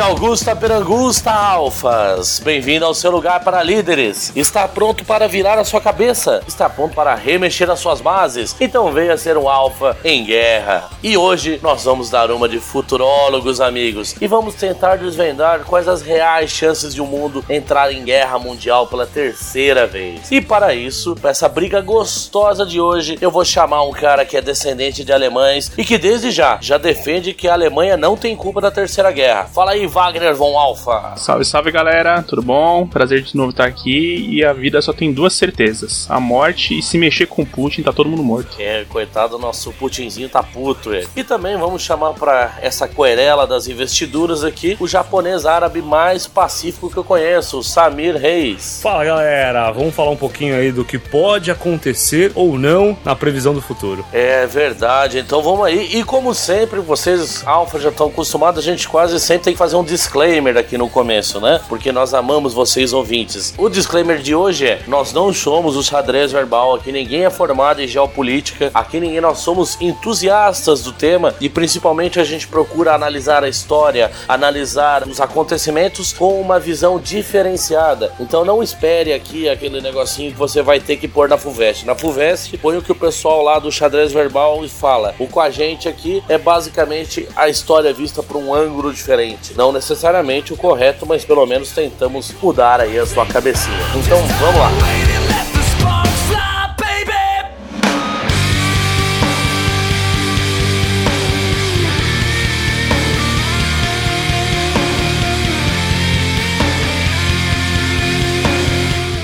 Ade Augusta Perangusta Alfas, bem-vindo ao seu lugar para líderes. Está pronto para virar a sua cabeça? Está pronto para remexer as suas bases? Então venha ser um alfa em guerra. E hoje nós vamos dar uma de futurólogos, amigos, e vamos tentar desvendar quais as reais chances de o um mundo entrar em guerra mundial pela terceira vez. E para isso, para essa briga gostosa de hoje, eu vou chamar um cara que é descendente de alemães e que desde já já defende que a Alemanha não tem culpa da terceira guerra. Fala aí, Wagner von Alfa. Salve, salve galera, tudo bom? Prazer de novo estar aqui. E a vida só tem duas certezas: a morte e se mexer com Putin, tá todo mundo morto. É, coitado, nosso Putinzinho tá puto, ele. E também vamos chamar pra essa querela das investiduras aqui o japonês árabe mais pacífico que eu conheço, o Samir Reis. Fala galera, vamos falar um pouquinho aí do que pode acontecer ou não na previsão do futuro. É verdade, então vamos aí. E como sempre, vocês, Alfa, já estão acostumados, a gente quase sempre tem que fazer um disclaimer aqui no começo, né? Porque nós amamos vocês ouvintes. O disclaimer de hoje é: nós não somos o xadrez verbal, aqui ninguém é formado em geopolítica, aqui ninguém nós somos entusiastas do tema e principalmente a gente procura analisar a história, analisar os acontecimentos com uma visão diferenciada. Então não espere aqui aquele negocinho que você vai ter que pôr na FUVEST. Na FUVEST, põe o que o pessoal lá do xadrez verbal fala. O com a gente aqui é basicamente a história vista por um ângulo diferente. Não necessariamente o correto, mas pelo menos tentamos mudar aí a sua cabecinha. Então vamos lá.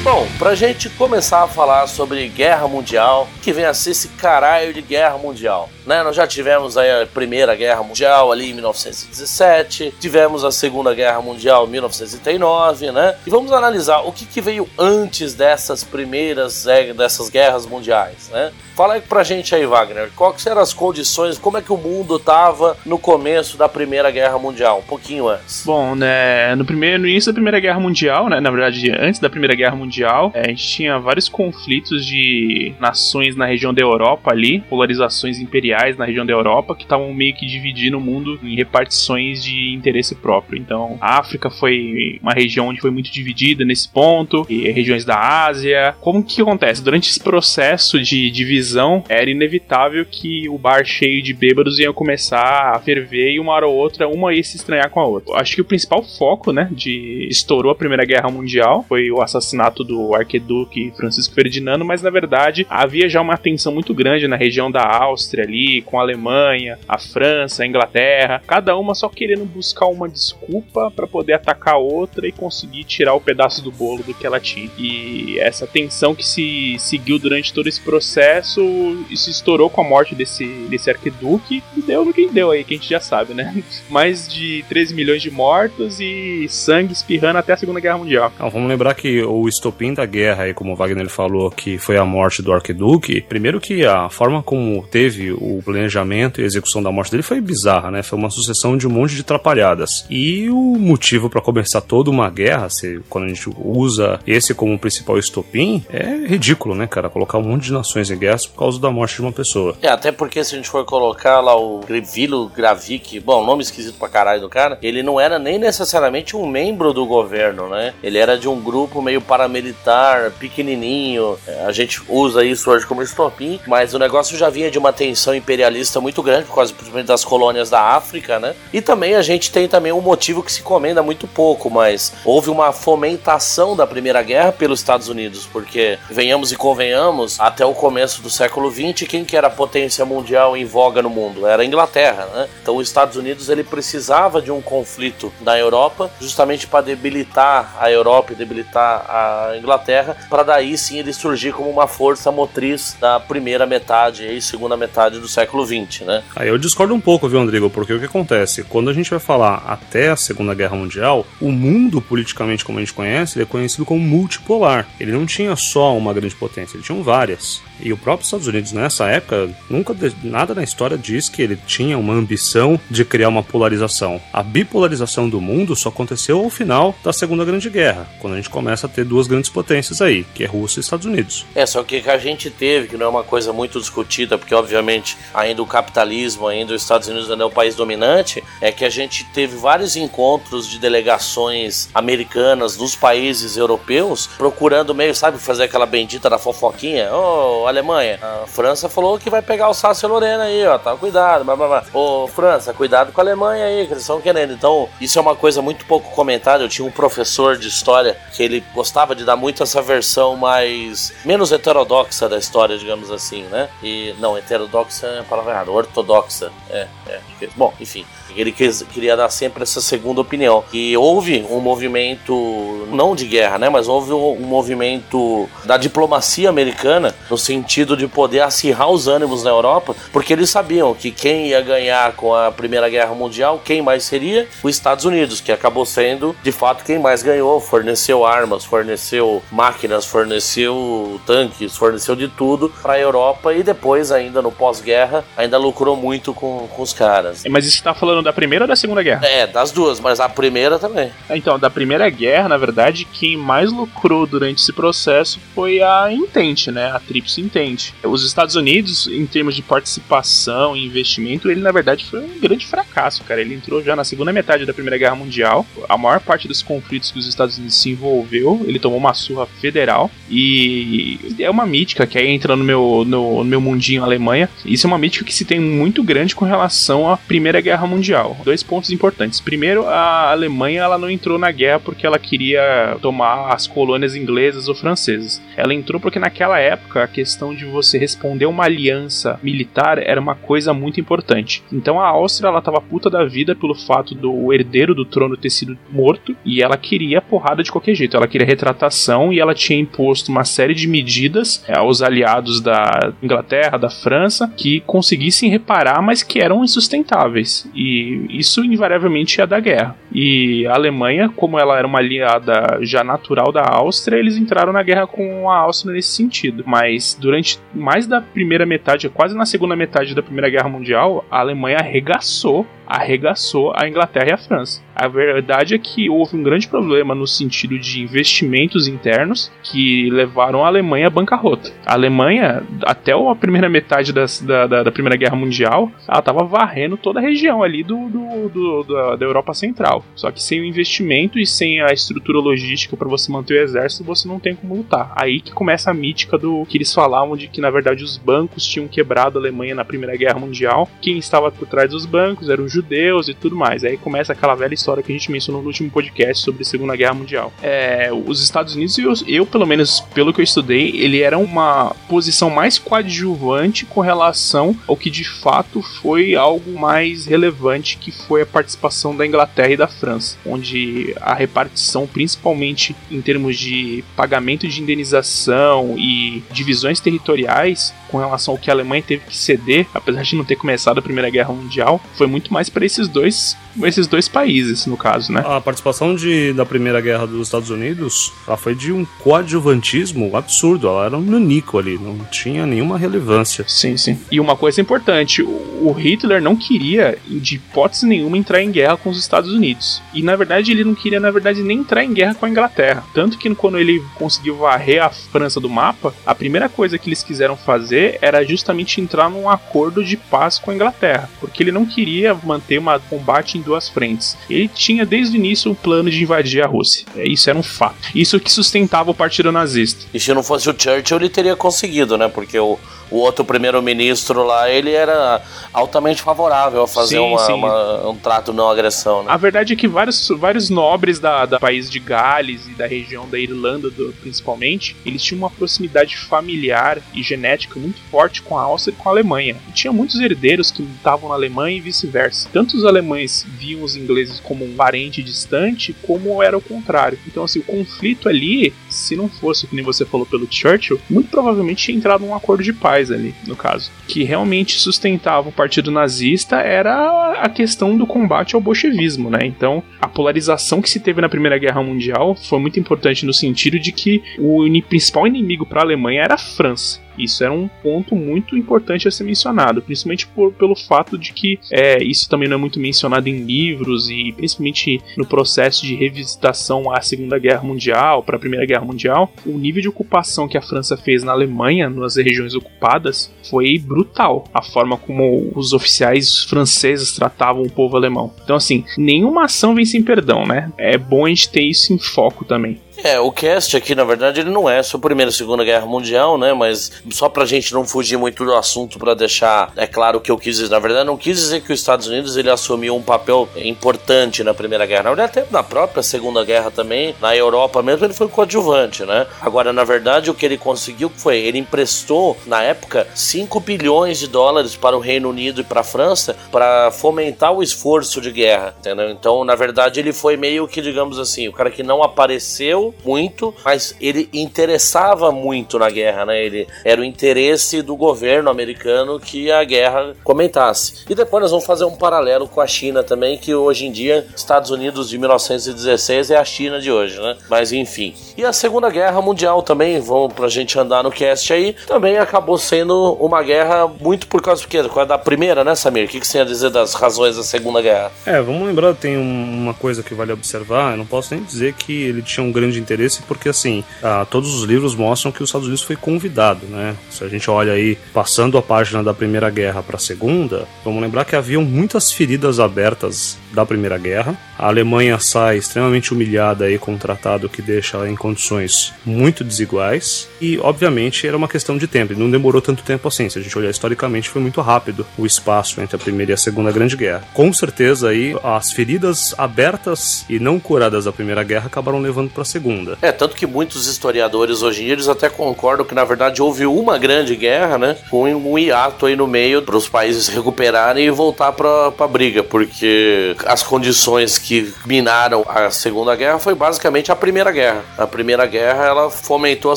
Bom, pra gente começar a falar sobre guerra mundial, que vem a ser esse caralho de guerra mundial, né? Nós já tivemos a Primeira Guerra Mundial ali em 1917, tivemos a Segunda Guerra Mundial em 1939, né? E vamos analisar o que, que veio antes dessas primeiras é, dessas guerras mundiais, né? Fala aí pra gente aí, Wagner, quais eram as condições, como é que o mundo tava no começo da Primeira Guerra Mundial, um pouquinho antes? Bom, né, no, primeiro, no início da Primeira Guerra Mundial, né, na verdade, antes da Primeira Guerra Mundial, é, a gente tinha vários conflitos de nações na região da Europa ali, polarizações imperiais na região da Europa, que estavam meio que dividindo o mundo em repartições de interesse próprio. Então, a África foi uma região onde foi muito dividida nesse ponto, e regiões da Ásia. Como que acontece? Durante esse processo de divisão era inevitável que o bar cheio de bêbados ia começar a ferver e uma hora ou outra uma ia se estranhar com a outra. Acho que o principal foco, né, de estourou a Primeira Guerra Mundial foi o assassinato do arquiduque Francisco Ferdinando, mas na verdade havia já uma tensão muito grande na região da Áustria ali, com a Alemanha, a França, a Inglaterra, cada uma só querendo buscar uma desculpa para poder atacar a outra e conseguir tirar o pedaço do bolo do que ela tinha. E essa tensão que se seguiu durante todo esse processo isso estourou com a morte desse, desse arquiduque e deu no que deu aí, que a gente já sabe, né? Mais de 13 milhões de mortos e sangue espirrando até a Segunda Guerra Mundial. Então, vamos lembrar que o estopim da guerra, aí, como o Wagner falou, que foi a morte do arquiduque, primeiro que a forma como teve o planejamento e a execução da morte dele foi bizarra, né? Foi uma sucessão de um monte de atrapalhadas. E o motivo para começar toda uma guerra, se, quando a gente usa esse como principal estopim, é ridículo, né, cara? Colocar um monte de nações em guerra por causa da morte de uma pessoa. É, até porque se a gente for colocar lá o Grevilo Gravik, bom, nome esquisito pra caralho do cara, ele não era nem necessariamente um membro do governo, né? Ele era de um grupo meio paramilitar, pequenininho. É, a gente usa isso hoje como estopim, mas o negócio já vinha de uma tensão imperialista muito grande por causa das colônias da África, né? E também a gente tem também um motivo que se comenda muito pouco, mas houve uma fomentação da Primeira Guerra pelos Estados Unidos, porque venhamos e convenhamos, até o começo do século XX, quem que era a potência mundial em voga no mundo? Era a Inglaterra, né? Então os Estados Unidos ele precisava de um conflito na Europa, justamente para debilitar a Europa e debilitar a Inglaterra para daí sim ele surgir como uma força motriz da primeira metade e segunda metade do século XX, né? Aí eu discordo um pouco, viu, Andrigo? Porque o que acontece? Quando a gente vai falar até a Segunda Guerra Mundial, o mundo politicamente como a gente conhece, ele é conhecido como multipolar. Ele não tinha só uma grande potência, ele tinha várias. E o próprio Estados Unidos nessa época, nunca nada na história diz que ele tinha uma ambição de criar uma polarização. A bipolarização do mundo só aconteceu ao final da Segunda Grande Guerra, quando a gente começa a ter duas grandes potências aí, que é Rússia e Estados Unidos. É, só que a gente teve, que não é uma coisa muito discutida, porque obviamente ainda o capitalismo, ainda os Estados Unidos ainda é o país dominante, é que a gente teve vários encontros de delegações americanas dos países europeus procurando meio, sabe, fazer aquela bendita da fofoquinha. Oh, Alemanha, a França falou que vai pegar o Sácio Lorena aí, ó, tá, cuidado, blá, blá, blá. Ô, França, cuidado com a Alemanha aí, que eles estão querendo. Então, isso é uma coisa muito pouco comentada. Eu tinha um professor de história que ele gostava de dar muito essa versão mais, menos heterodoxa da história, digamos assim, né? E, não, heterodoxa é a palavra errada, ortodoxa, é, é. Bom, enfim, ele queria dar sempre essa segunda opinião. E houve um movimento, não de guerra, né? Mas houve um, um movimento da diplomacia americana no sentido de poder acirrar os ânimos na Europa, porque eles sabiam que quem ia ganhar com a Primeira Guerra Mundial, quem mais seria? Os Estados Unidos, que acabou sendo de fato quem mais ganhou, forneceu armas, forneceu máquinas, forneceu tanques, forneceu de tudo para a Europa e depois, ainda no pós-guerra, ainda lucrou muito com, com os caras. Mas isso está falando da Primeira ou da Segunda Guerra? É, das duas, mas a primeira também. Então, da Primeira Guerra, na verdade, quem mais lucrou durante esse processo foi a Intente, né? A Trips Intente. Os Estados Unidos, em termos de participação e investimento, ele na verdade foi um grande fracasso, cara. Ele entrou já na segunda metade da Primeira Guerra Mundial. A maior parte dos conflitos que os Estados Unidos se envolveu, ele tomou uma surra federal. E é uma mítica que aí entra no meu, no, no meu mundinho Alemanha. Isso é uma mítica que se tem muito grande com relação à Primeira Guerra Mundial. Dois pontos importantes. Primeiro, a Alemanha ela não entrou na guerra porque ela queria tomar as colônias inglesas ou francesas. Ela entrou porque naquela época a questão de você responder uma aliança militar era uma coisa muito importante. Então a Áustria ela tava puta da vida pelo fato do herdeiro do trono ter sido morto e ela queria porrada de qualquer jeito. Ela queria retratação e ela tinha imposto uma série de medidas é, aos aliados da Inglaterra, da França, que conseguissem reparar, mas que eram insustentáveis. E isso invariavelmente ia da guerra. E a Alemanha, como ela era uma aliada já natural da Áustria, eles entraram na guerra com a Áustria nesse sentido. Mas durante mais da primeira metade, quase na segunda metade da Primeira Guerra Mundial, a Alemanha arregaçou arregaçou a Inglaterra e a França. A verdade é que houve um grande problema no sentido de investimentos internos que levaram a Alemanha à bancarrota. A Alemanha, até a primeira metade das, da, da, da, Primeira Guerra Mundial, ela estava varrendo toda a região ali do, do, do, da, da Europa Central. Só que sem o investimento e sem a estrutura logística para você manter o exército, você não tem como lutar. Aí que começa a mítica do que eles falavam de que na verdade os bancos tinham quebrado a Alemanha na Primeira Guerra Mundial. Quem estava por trás dos bancos eram os judeus e tudo mais. Aí começa aquela velha história que a gente mencionou no último podcast sobre a Segunda Guerra Mundial. É, os Estados Unidos, eu, eu, pelo menos pelo que eu estudei, ele era uma posição mais coadjuvante com relação ao que de fato foi algo mais relevante, que foi a participação da Inglaterra e da França, onde a repartição, principalmente em termos de pagamento de indenização e divisões territoriais, com relação ao que a Alemanha teve que ceder, apesar de não ter começado a Primeira Guerra Mundial, foi muito mais para esses dois, esses dois países, no caso, né? A participação de, da Primeira Guerra dos Estados Unidos, ela foi de um coadjuvantismo absurdo, ela era um nanico ali, não tinha nenhuma relevância. Sim, sim. E uma coisa importante, o Hitler não queria, de hipótese nenhuma, entrar em guerra com os Estados Unidos. E na verdade ele não queria, na verdade, nem entrar em guerra com a Inglaterra. Tanto que quando ele conseguiu varrer a França do mapa, a primeira coisa que eles quiseram fazer era justamente entrar num acordo de paz com a Inglaterra, porque ele não queria manter um combate duas frentes. Ele tinha desde o início um plano de invadir a Rússia. É, isso era um fato. Isso que sustentava o partido nazista. E se não fosse o Churchill, ele teria conseguido, né? Porque o, o outro primeiro-ministro lá, ele era altamente favorável a fazer sim, uma, sim. Uma, um trato não agressão. Né? A verdade é que vários, vários nobres da, da país de Gales e da região da Irlanda, do, principalmente, eles tinham uma proximidade familiar e genética muito forte com a Áustria e com a Alemanha. E tinha muitos herdeiros que estavam na Alemanha e vice-versa. Tanto os alemães viam os ingleses como um parente distante, como era o contrário. Então, assim, o conflito ali se não fosse, como você falou, pelo Churchill, muito provavelmente tinha entrado um acordo de paz ali, no caso. Que realmente sustentava o partido nazista era a questão do combate ao bolchevismo, né? Então, a polarização que se teve na Primeira Guerra Mundial foi muito importante no sentido de que o principal inimigo para a Alemanha era a França. Isso era um ponto muito importante a ser mencionado, principalmente por, pelo fato de que é, isso também não é muito mencionado em livros e principalmente no processo de revisitação à Segunda Guerra Mundial, para a Primeira Guerra Mundial, o nível de ocupação que a França fez na Alemanha, nas regiões ocupadas, foi brutal. A forma como os oficiais franceses tratavam o povo alemão. Então, assim, nenhuma ação vem sem perdão, né? É bom a gente ter isso em foco também. É, o cast aqui, na verdade, ele não é sobre a Primeira e Segunda Guerra Mundial, né? Mas só pra gente não fugir muito do assunto, para deixar é claro o que eu quis dizer. Na verdade, não quis dizer que os Estados Unidos ele assumiu um papel importante na Primeira Guerra. Na verdade, até na própria Segunda Guerra também, na Europa mesmo, ele foi coadjuvante, né? Agora, na verdade, o que ele conseguiu foi, ele emprestou, na época, 5 bilhões de dólares para o Reino Unido e para a França para fomentar o esforço de guerra, entendeu? Então, na verdade, ele foi meio que, digamos assim, o cara que não apareceu muito, mas ele interessava muito na guerra, né? Ele era o interesse do governo americano que a guerra comentasse. E depois nós vamos fazer um paralelo com a China também, que hoje em dia Estados Unidos de 1916 é a China de hoje, né? Mas enfim. E a Segunda Guerra Mundial também, vamos pra gente andar no cast aí, também acabou sendo uma guerra muito por causa do quê? Causa da primeira, né, Samir? O que, que você ia dizer das razões da Segunda Guerra? É, vamos lembrar, tem uma coisa que vale observar, eu não posso nem dizer que ele tinha um grande de interesse porque, assim, ah, todos os livros mostram que os Estados Unidos foi convidado, né? Se a gente olha aí, passando a página da Primeira Guerra para a Segunda, vamos lembrar que haviam muitas feridas abertas da Primeira Guerra. A Alemanha sai extremamente humilhada aí com um tratado que deixa ela em condições muito desiguais e, obviamente, era uma questão de tempo. Não demorou tanto tempo assim. Se a gente olhar historicamente, foi muito rápido o espaço entre a Primeira e a Segunda Grande Guerra. Com certeza aí as feridas abertas e não curadas da Primeira Guerra acabaram levando para a Segunda. É, tanto que muitos historiadores hoje em dia eles até concordam que na verdade houve uma grande guerra, né? Com um hiato aí no meio para os países recuperarem e voltar para a briga, porque as condições que minaram a Segunda Guerra foi basicamente a Primeira Guerra. A Primeira Guerra ela fomentou a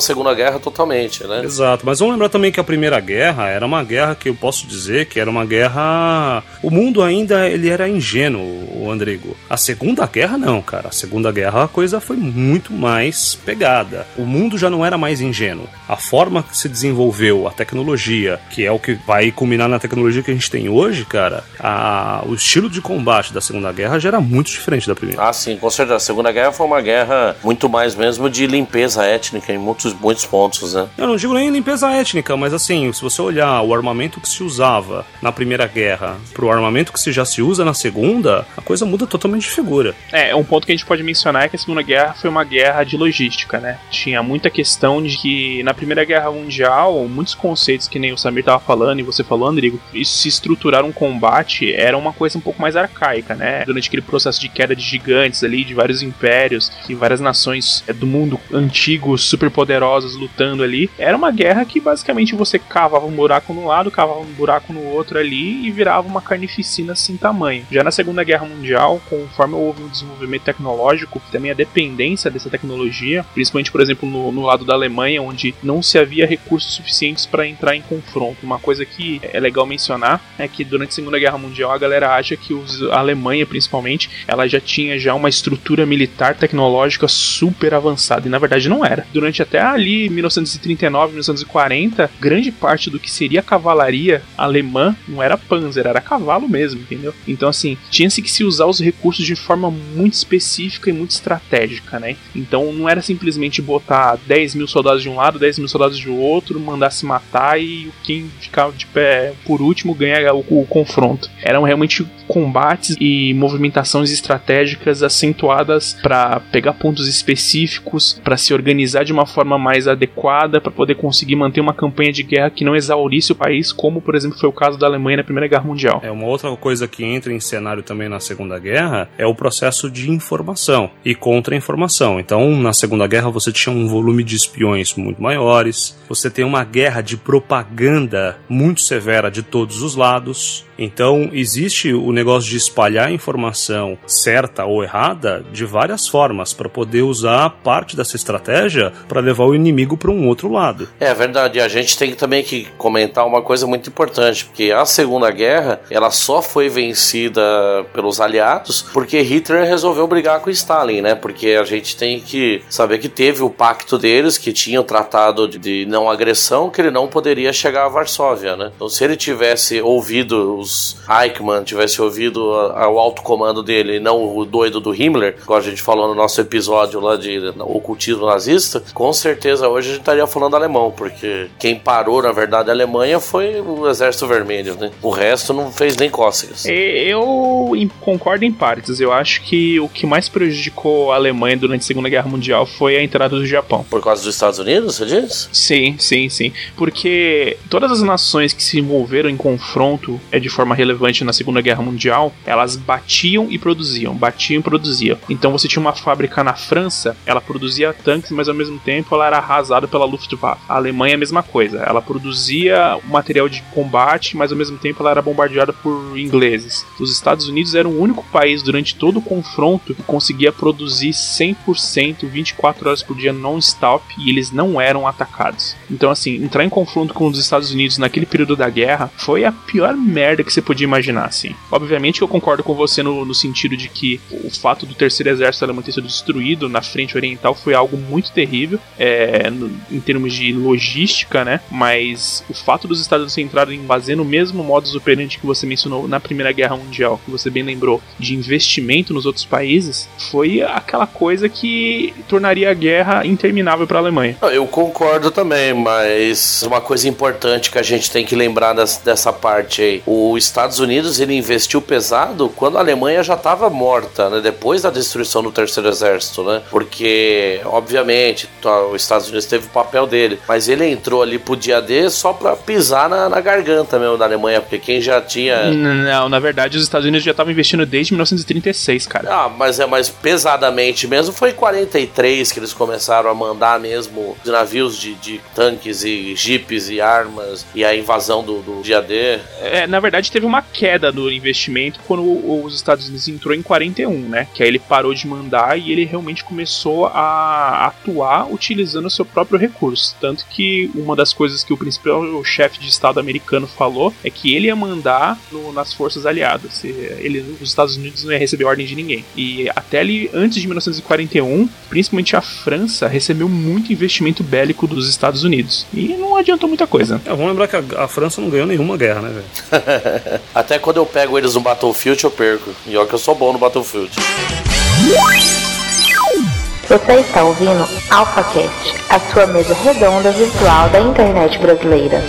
Segunda Guerra totalmente, né? Exato, mas vamos lembrar também que a Primeira Guerra era uma guerra que eu posso dizer que era uma guerra. O mundo ainda ele era ingênuo, o Andrigo. A Segunda Guerra não, cara. A Segunda Guerra a coisa foi muito mais pegada. O mundo já não era mais ingênuo. A forma que se desenvolveu a tecnologia, que é o que vai culminar na tecnologia que a gente tem hoje, cara, a... o estilo de combate da Segunda Segunda Guerra já era muito diferente da Primeira. Ah, sim, com certeza. A Segunda Guerra foi uma guerra muito mais mesmo de limpeza étnica em muitos, muitos pontos, né? Eu não digo nem limpeza étnica, mas assim, se você olhar o armamento que se usava na Primeira Guerra pro armamento que se já se usa na Segunda, a coisa muda totalmente de figura. É, um ponto que a gente pode mencionar é que a Segunda Guerra foi uma guerra de logística, né? Tinha muita questão de que na Primeira Guerra Mundial, muitos conceitos que nem o Samir tava falando e você falou, Rodrigo, isso se estruturar um combate era uma coisa um pouco mais arcaica, né? Né? Durante aquele processo de queda de gigantes ali, de vários impérios e várias nações é, do mundo antigo super poderosas lutando ali. Era uma guerra que basicamente você cavava um buraco no lado, cavava um buraco no outro ali e virava uma carnificina sem tamanho. Já na Segunda Guerra Mundial, conforme houve um desenvolvimento tecnológico, também a dependência dessa tecnologia, principalmente, por exemplo, no, no lado da Alemanha, onde não se havia recursos suficientes para entrar em confronto. Uma coisa que é legal mencionar é que durante a Segunda Guerra Mundial a galera acha que os, a Alemanha principalmente, ela já tinha já uma estrutura militar tecnológica super avançada, e na verdade não era. Durante até ali 1939, 1940, grande parte do que seria a cavalaria alemã não era panzer, era cavalo mesmo, entendeu? Então assim, tinha-se que se usar os recursos de forma muito específica e muito estratégica, né? Então não era simplesmente botar 10 mil soldados de um lado, 10 mil soldados de outro, mandar se matar e quem ficava de pé por último ganhar o, o confronto. Eram realmente combates e movimentações estratégicas acentuadas para pegar pontos específicos, para se organizar de uma forma mais adequada, para poder conseguir manter uma campanha de guerra que não exaurisse o país, como por exemplo foi o caso da Alemanha na Primeira Guerra Mundial. É uma outra coisa que entra em cenário também na Segunda Guerra é o processo de informação e contra-informação. Então, na Segunda Guerra você tinha um volume de espiões muito maiores, você tem uma guerra de propaganda muito severa de todos os lados. Então, existe o negócio de espalhar a informação certa ou errada de várias formas para poder usar parte dessa estratégia para levar o inimigo para um outro lado. É verdade, a gente tem também que comentar uma coisa muito importante, porque a Segunda Guerra, ela só foi vencida pelos aliados porque Hitler resolveu brigar com Stalin, né? Porque a gente tem que saber que teve o pacto deles, que tinha o tratado de não agressão, que ele não poderia chegar a Varsóvia, né? Então se ele tivesse ouvido os Eichmann, tivesse ouvido o alto comando dele e não o doido do Himmler, como a gente falou no nosso episódio lá de ocultismo nazista, com certeza hoje a gente estaria falando alemão, porque quem parou, na verdade, a Alemanha foi o Exército Vermelho, né? O resto não fez nem cócegas. Eu concordo em partes. Eu acho que o que mais prejudicou a Alemanha durante a Segunda Guerra Mundial foi a entrada do Japão. Por causa dos Estados Unidos, você diz? Sim, sim, sim. Porque todas as nações que se envolveram em confronto é de forma relevante na Segunda Guerra Mundial, elas batiam e produziam, batiam e produziam. Então você tinha uma fábrica na França, ela produzia tanques, mas ao mesmo tempo ela era arrasada pela Luftwaffe. A Alemanha é a mesma coisa, ela produzia material de combate, mas ao mesmo tempo ela era bombardeada por ingleses. Os Estados Unidos eram o único país durante todo o confronto que conseguia produzir 100% 24 horas por dia non-stop e eles não eram atacados. Então assim, entrar em confronto com os Estados Unidos naquele período da guerra foi a pior merda que você podia imaginar, assim. Obviamente eu concordo com você no, no sentido de que o fato do terceiro exército alemão ter sido destruído na frente oriental foi algo muito terrível, é, no, em termos de logística, né? Mas o fato dos Estados Unidos entrarem fazendo o mesmo modus operandi que você mencionou na Primeira Guerra Mundial, que você bem lembrou, de investimento nos outros países, foi aquela coisa que tornaria a guerra interminável para a Alemanha. Eu concordo também, mas uma coisa importante que a gente tem que lembrar dessa, dessa parte aí, os Estados Unidos ele investiu pesado quando a Alemanha já estava morta, né? Depois da destruição do Terceiro Exército, né? Porque, obviamente, os Estados Unidos teve o papel dele, mas ele entrou ali pro dia D só pra pisar na, na garganta mesmo da Alemanha, porque quem já tinha. Não, na verdade, os Estados Unidos já estavam investindo desde 1936, cara. Ah, mas é mais pesadamente mesmo. Foi em 43 que eles começaram a mandar mesmo navios de, de tanques e jipes e armas e a invasão do, do dia D. É, na verdade, teve uma queda do investimento quando os Estados Unidos entrou em 41, né? Que aí ele parou de mandar e ele realmente começou a atuar utilizando o seu próprio recurso. Tanto que uma das coisas que o principal chefe de Estado americano falou é que ele ia mandar no, nas forças aliadas. Ele, os Estados Unidos não ia receber ordem de ninguém. E até ali, antes de 1941, principalmente a França recebeu muito investimento bélico dos Estados Unidos. E não adiantou muita coisa. É, vamos lembrar que a, a, França não ganhou nenhuma guerra, né, velho? até quando eu pego eles no Battlefield, eu perco. E olha que eu sou bom no Battlefield. Você está ouvindo AlphaCast, a sua mesa redonda virtual da internet brasileira.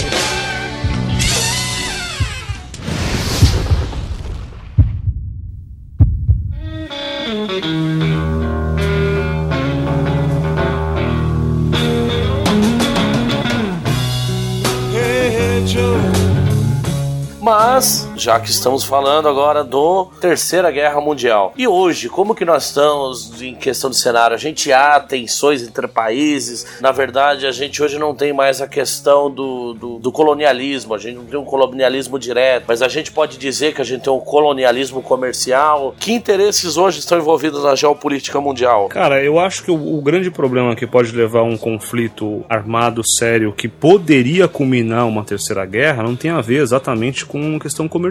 Já que estamos falando agora do Terceira Guerra Mundial. E hoje, como que nós estamos em questão de cenário? A gente há tensões entre países. Na verdade, a gente hoje não tem mais a questão do, do, do colonialismo. A gente não tem um colonialismo direto. Mas a gente pode dizer que a gente tem um colonialismo comercial. Que interesses hoje estão envolvidos na geopolítica mundial? Cara, eu acho que o, o grande problema que pode levar a um conflito armado sério que poderia culminar uma terceira guerra não tem a ver exatamente com uma questão comercial.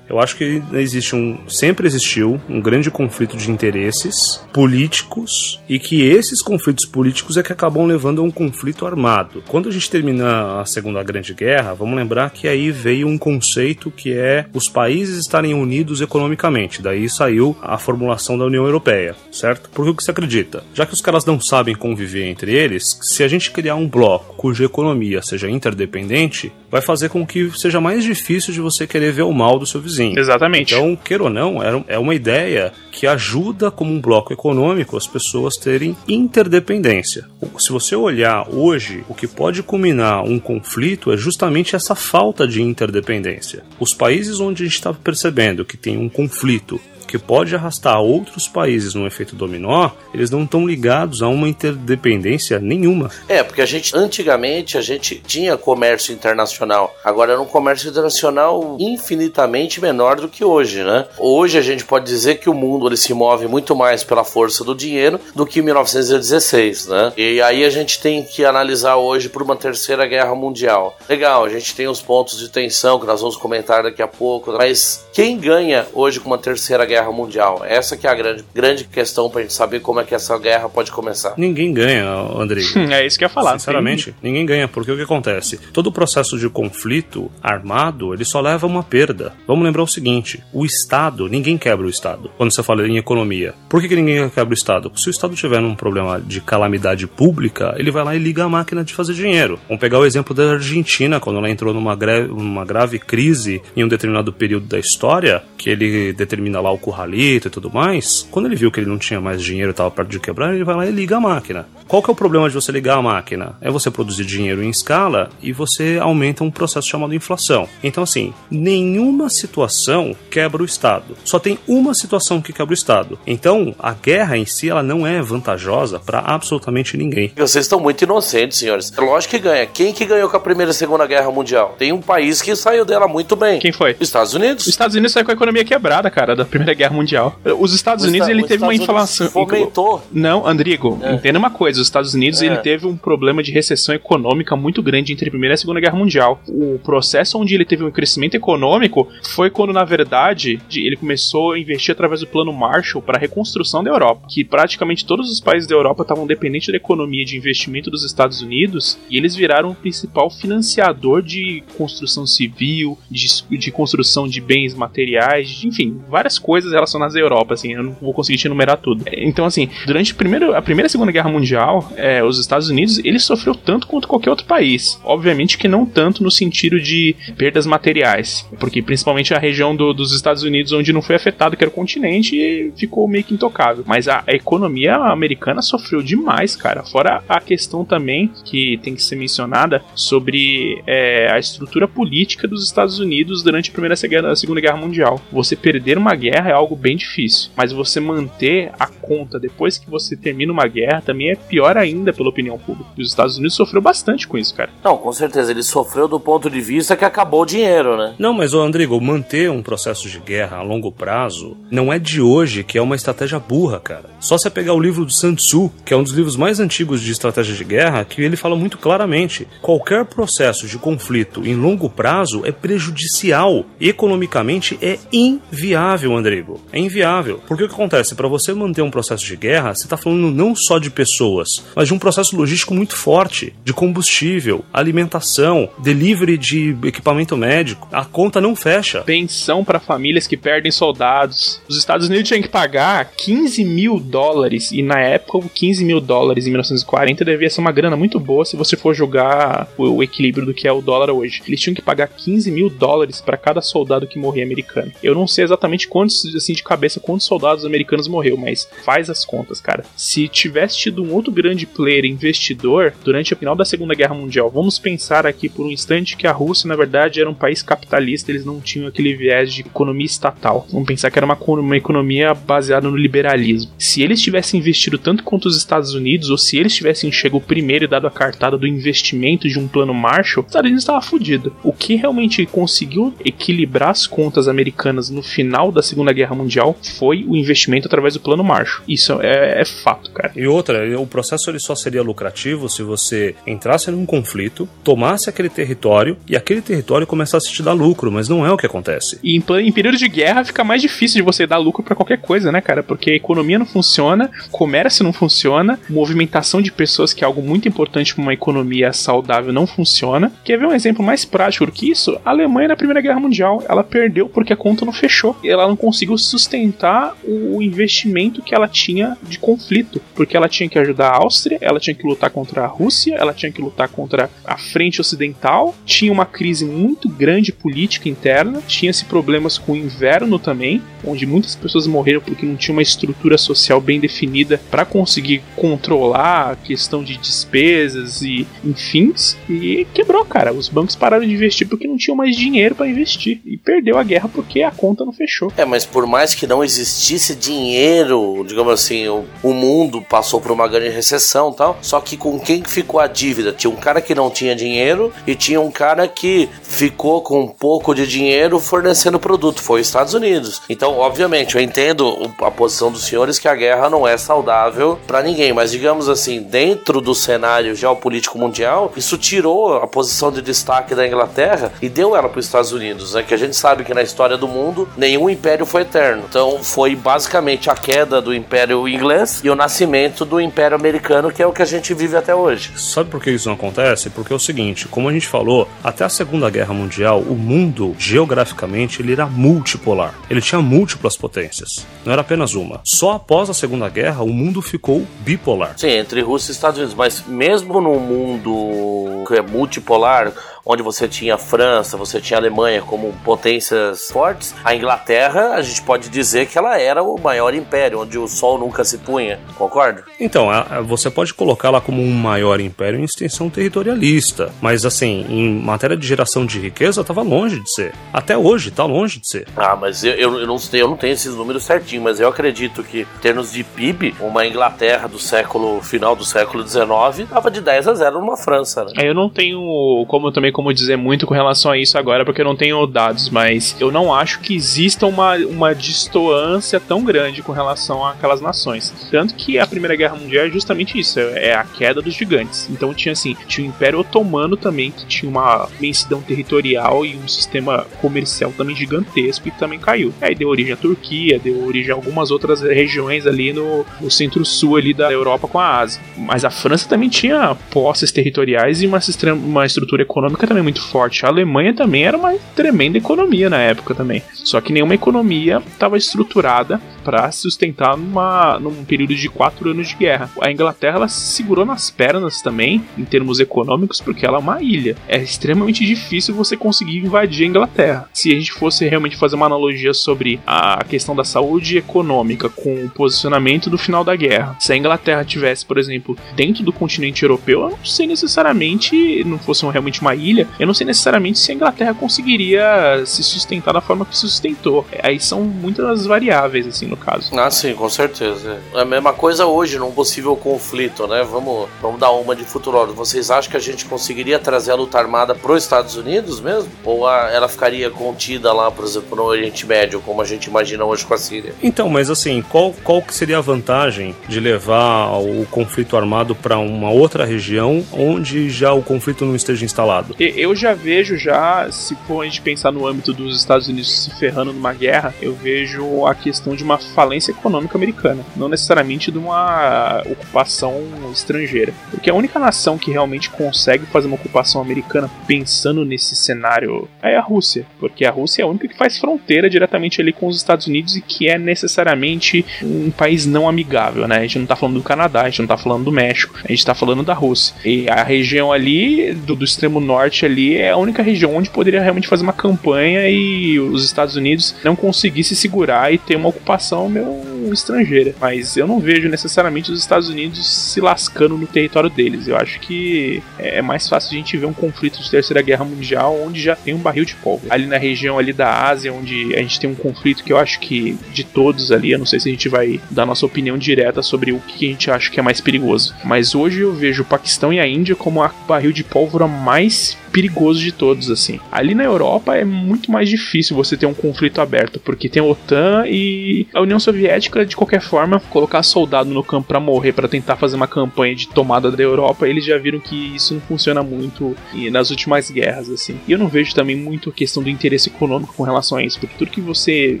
Eu acho que existe um, sempre existiu um grande conflito de interesses políticos e que esses conflitos políticos é que acabam levando a um conflito armado. Quando a gente termina a Segunda Grande Guerra, vamos lembrar que aí veio um conceito que é os países estarem unidos economicamente. Daí saiu a formulação da União Europeia, certo? Por que você acredita? Já que os caras não sabem conviver entre eles, se a gente criar um bloco cuja economia seja interdependente, vai fazer com que seja mais difícil de você querer ver o mal do seu vizinho. Exatamente. Então, queira ou não, é uma ideia que ajuda como um bloco econômico as pessoas terem interdependência. Se você olhar hoje, o que pode culminar um conflito é justamente essa falta de interdependência. Os países onde a gente está percebendo que tem um conflito que pode arrastar outros países num efeito dominó, eles não estão ligados a uma interdependência nenhuma. É, porque a gente, antigamente, a gente tinha comércio internacional. Agora era um comércio internacional infinitamente menor do que hoje, né? Hoje a gente pode dizer que o mundo ele se move muito mais pela força do dinheiro do que em 1916, né? E aí a gente tem que analisar hoje por uma terceira guerra mundial. Legal, a gente tem os pontos de tensão que nós vamos comentar daqui a pouco, mas quem ganha hoje com uma terceira guerra mundial? Essa que é a grande, grande questão pra gente saber como é que essa guerra pode começar. Ninguém ganha, Andrei. é isso que eu ia falar. Sinceramente, ninguém ganha, porque o que acontece? Todo o processo de conflito armado, ele só leva a uma perda. Vamos lembrar o seguinte: o Estado, ninguém quebra o Estado. Quando você fala em economia, por que, que ninguém quebra o Estado? Se o Estado tiver num problema de calamidade pública, ele vai lá e liga a máquina de fazer dinheiro. Vamos pegar o exemplo da Argentina, quando ela entrou numa, greve, numa grave crise em um determinado período da história, que ele determina lá o curralito e tudo mais. Quando ele viu que ele não tinha mais dinheiro e estava perto de quebrar, ele vai lá e liga a máquina. Qual que é o problema de você ligar a máquina? É você produzir dinheiro em escala e você aumenta um processo chamado inflação. Então, assim, nenhuma situação quebra o Estado. Só tem uma situação que quebra o Estado. Então, a guerra em si, ela não é vantajosa para absolutamente ninguém. Vocês estão muito inocentes, senhores. É lógico que ganha. Quem que ganhou com a Primeira e Segunda Guerra Mundial? Tem um país que saiu dela muito bem. Quem foi? Estados Unidos. Os Estados Unidos saiu com a economia quebrada, cara, da Primeira Guerra Mundial. Os Estados Os Unidos, ele teve uma Estados Unidos inflação. Fomentou. Não, Andrigo, É. entenda uma coisa: os Estados Unidos É. ele teve um problema de recessão econômica muito grande entre a Primeira e a Segunda Guerra Mundial. O processo onde ele teve um crescimento econômico foi quando, na verdade, de- ele começou a investir através do Plano Marshall para a reconstrução da Europa, que praticamente todos os países da Europa estavam dependentes da economia de investimento dos Estados Unidos e eles viraram o principal financiador de construção civil, de, de construção de bens materiais, de- enfim, várias coisas relacionadas à Europa, assim, eu não vou conseguir te enumerar tudo. Então, assim, durante a primeira, a primeira e a segunda guerra mundial, é, os Estados Unidos, ele sofreu tanto quanto qualquer outro país. Obviamente que não tanto no sentido de perdas materiais, porque principalmente a região do- dos Estados Unidos onde não foi afetado, que era o continente, ficou meio que intocável. Mas a, a economia americana sofreu demais, cara. Fora a questão também que tem que ser mencionada sobre é, a estrutura política dos Estados Unidos durante a Primeira e a Segunda Guerra Mundial. Você perder uma guerra é algo bem difícil, mas você manter a conta depois que você termina uma guerra também é pior ainda pela opinião pública. E os Estados Unidos sofreu bastante com isso, cara. Não, com certeza. Ele sofreu do ponto de vista que acabou o dinheiro, né? Não, mas, ô Andrigo, manter um processo de guerra a longo prazo não é de hoje que é uma estratégia burra, cara. Só você pegar o livro do Sun Tzu, que é um dos livros mais antigos de estratégia de guerra, que ele fala muito claramente: qualquer processo de conflito em longo prazo é prejudicial. Economicamente é inviável, Andrigo. É inviável. Porque o que acontece? Para você manter um processo de guerra, você está falando não só de pessoas, mas de um processo logístico muito forte, de combustível, alimentação, delivery de equipamento médico. A conta não fecha. Pensão para famílias que perdem soldados. Os Estados Unidos tinham que pagar 15 mil dólares, e na época, o 15 mil dólares em 1940 devia ser uma grana muito boa se você for jogar o, o equilíbrio do que é o dólar hoje. Eles tinham que pagar 15 mil dólares para cada soldado que morria americano. Eu não sei exatamente quantos, assim, de cabeça, quantos soldados americanos morreu, mas faz as contas, cara. Se tivesse tido um outro grande player investidor durante a final da Segunda Guerra Mundial, vamos pensar aqui por um instante que a Rússia, na verdade, era um país capitalista, eles não tinham aquele viés de economia estatal. Vamos pensar que era uma, uma economia baseada no liberalismo. Se eles tivessem investido tanto quanto os Estados Unidos, ou se eles tivessem chegado primeiro e dado a cartada do investimento de um plano Marshall, os Estados Unidos estava fudido. O que realmente conseguiu equilibrar as contas americanas no final da Segunda Guerra Mundial foi o investimento através do plano Marshall. Isso é, é fato, cara. E outra, o processo ele só seria lucrativo se você entrasse num conflito, tomasse aquele território e aquele território começasse a te dar lucro, mas não é o que acontece. E em, em período de guerra fica mais difícil de você dar lucro pra qualquer coisa, né, cara? Porque a economia não funciona, comércio não funciona, movimentação de pessoas, que é algo muito importante pra uma economia saudável, não funciona. Quer ver um exemplo mais prático do que isso? A Alemanha na Primeira Guerra Mundial, ela perdeu porque a conta não fechou. E ela não conseguiu sustentar o investimento que ela tinha de conflito, porque ela tinha que ajudar a Áustria, ela tinha que lutar contra a Rússia, ela tinha que lutar contra a frente ocidental, tinha uma crise muito grande política interna, tinha-se problemas com o inverno também, onde muitas pessoas morreram porque não tinha uma estrutura social bem definida para conseguir controlar a questão de despesas e enfim, e quebrou, cara. Os bancos pararam de investir porque não tinham mais dinheiro para investir e perdeu a guerra porque a conta não fechou. É, mas por por mais que não existisse dinheiro, digamos assim, o, o mundo passou por uma grande recessão tal. Só que com quem ficou a dívida? Tinha um cara que não tinha dinheiro e tinha um cara que ficou com um pouco de dinheiro fornecendo produto. Foi os Estados Unidos. Então, obviamente, eu entendo a posição dos senhores que a guerra não é saudável para ninguém, mas digamos assim, dentro do cenário geopolítico mundial, isso tirou a posição de destaque da Inglaterra e deu ela para os Estados Unidos, né? Que a gente sabe que na história do mundo nenhum império foi eterno. Então, foi basicamente a queda do Império Inglês e o nascimento do Império Americano, que é o que a gente vive até hoje. Sabe por que isso não acontece? Porque é o seguinte, como a gente falou, até a Segunda Guerra Mundial, o mundo, geograficamente, ele era multipolar. Ele tinha múltiplas potências. Não era apenas uma. Só após a Segunda Guerra, o mundo ficou bipolar. Sim, entre Rússia e Estados Unidos, mas mesmo no mundo que é multipolar, onde você tinha a França, você tinha a Alemanha como potências fortes, a Inglaterra, a gente pode dizer que ela era o maior império, onde o sol nunca se punha, concorda? Então, a- a- você pode colocá-la como um maior império em extensão territorialista, mas assim, em matéria de geração de riqueza, estava longe de ser. Até hoje, está longe de ser. Ah, mas eu, eu, eu não eu não tenho esses números certinhos, mas eu acredito que, em termos de PIB, uma Inglaterra do século, final do século XIX, tava de 10 a 0 numa França, né? É, Eu não tenho como também como dizer muito com relação a isso agora, porque eu não tenho dados, mas eu não acho que exista uma, uma distoância tão grande com relação àquelas nações. Tanto que a Primeira Guerra Mundial é justamente isso, é a queda dos gigantes. Então tinha assim, tinha o Império Otomano também, que tinha uma imensidão territorial e um sistema comercial também gigantesco e também caiu. Aí deu origem à Turquia, deu origem a algumas outras regiões ali no, no centro-sul ali da Europa com a Ásia. Mas a França também tinha posses territoriais e uma, uma estrutura econômica também muito forte. A Alemanha também era uma tremenda economia na época também. Só que nenhuma economia estava estruturada para sustentar numa, num período de quatro anos de guerra. A Inglaterra ela se segurou nas pernas também, em termos econômicos, porque ela é uma ilha. É extremamente difícil você conseguir invadir a Inglaterra. Se a gente fosse realmente fazer uma analogia sobre a questão da saúde econômica com o posicionamento do final da guerra, se a Inglaterra tivesse, por exemplo, dentro do continente europeu, eu não sei necessariamente, não fosse realmente uma ilha, eu não sei necessariamente se a Inglaterra conseguiria se sustentar da forma que se sustentou. Aí são muitas variáveis, assim, no caso. Ah, sim, com certeza. É a mesma coisa hoje num possível conflito, né? Vamos, vamos dar uma de futurologia. Vocês acham que a gente conseguiria trazer a luta armada para os Estados Unidos mesmo? Ou a- ela ficaria contida lá, por exemplo, no Oriente Médio, como a gente imagina hoje com a Síria? Então, mas assim, qual, qual que seria a vantagem de levar o conflito armado para uma outra região onde já o conflito não esteja instalado? Eu já vejo já, se for a gente pensar no âmbito dos Estados Unidos se ferrando numa guerra, eu vejo a questão de uma falência econômica americana, não necessariamente de uma ocupação estrangeira. Porque a única nação que realmente consegue fazer uma ocupação americana pensando nesse cenário é a Rússia, porque a Rússia é a única que faz fronteira diretamente ali com os Estados Unidos e que é necessariamente um país não amigável, né? A gente não tá falando do Canadá, a gente não tá falando do México, a gente tá falando da Rússia. E a região ali, do, do extremo norte ali, é a única região onde poderia realmente fazer uma campanha e os Estados Unidos não conseguisse segurar e ter uma ocupação meu estrangeira. Mas eu não vejo necessariamente os Estados Unidos se lascando no território deles. Eu acho que é mais fácil a gente ver um conflito de terceira guerra mundial onde já tem um barril de pólvora. Ali na região ali da Ásia, onde a gente tem um conflito que eu acho que de todos ali, eu não sei se a gente vai dar nossa opinião direta sobre o que a gente acha que é mais perigoso. Mas hoje eu vejo o Paquistão e a Índia como a barril de pólvora mais perigoso de todos, assim. Ali na Europa é muito mais difícil você ter um conflito aberto, porque tem a OTAN e a União Soviética, de qualquer forma, colocar soldado no campo pra morrer, pra tentar fazer uma campanha de tomada da Europa, eles já viram que isso não funciona muito nas últimas guerras, assim. E eu não vejo também muito a questão do interesse econômico com relação a isso, porque tudo que você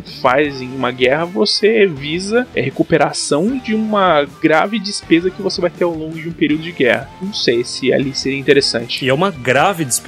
faz em uma guerra, você visa é recuperação de uma grave despesa que você vai ter ao longo de um período de guerra. Não sei se ali seria interessante. E é uma grave despesa,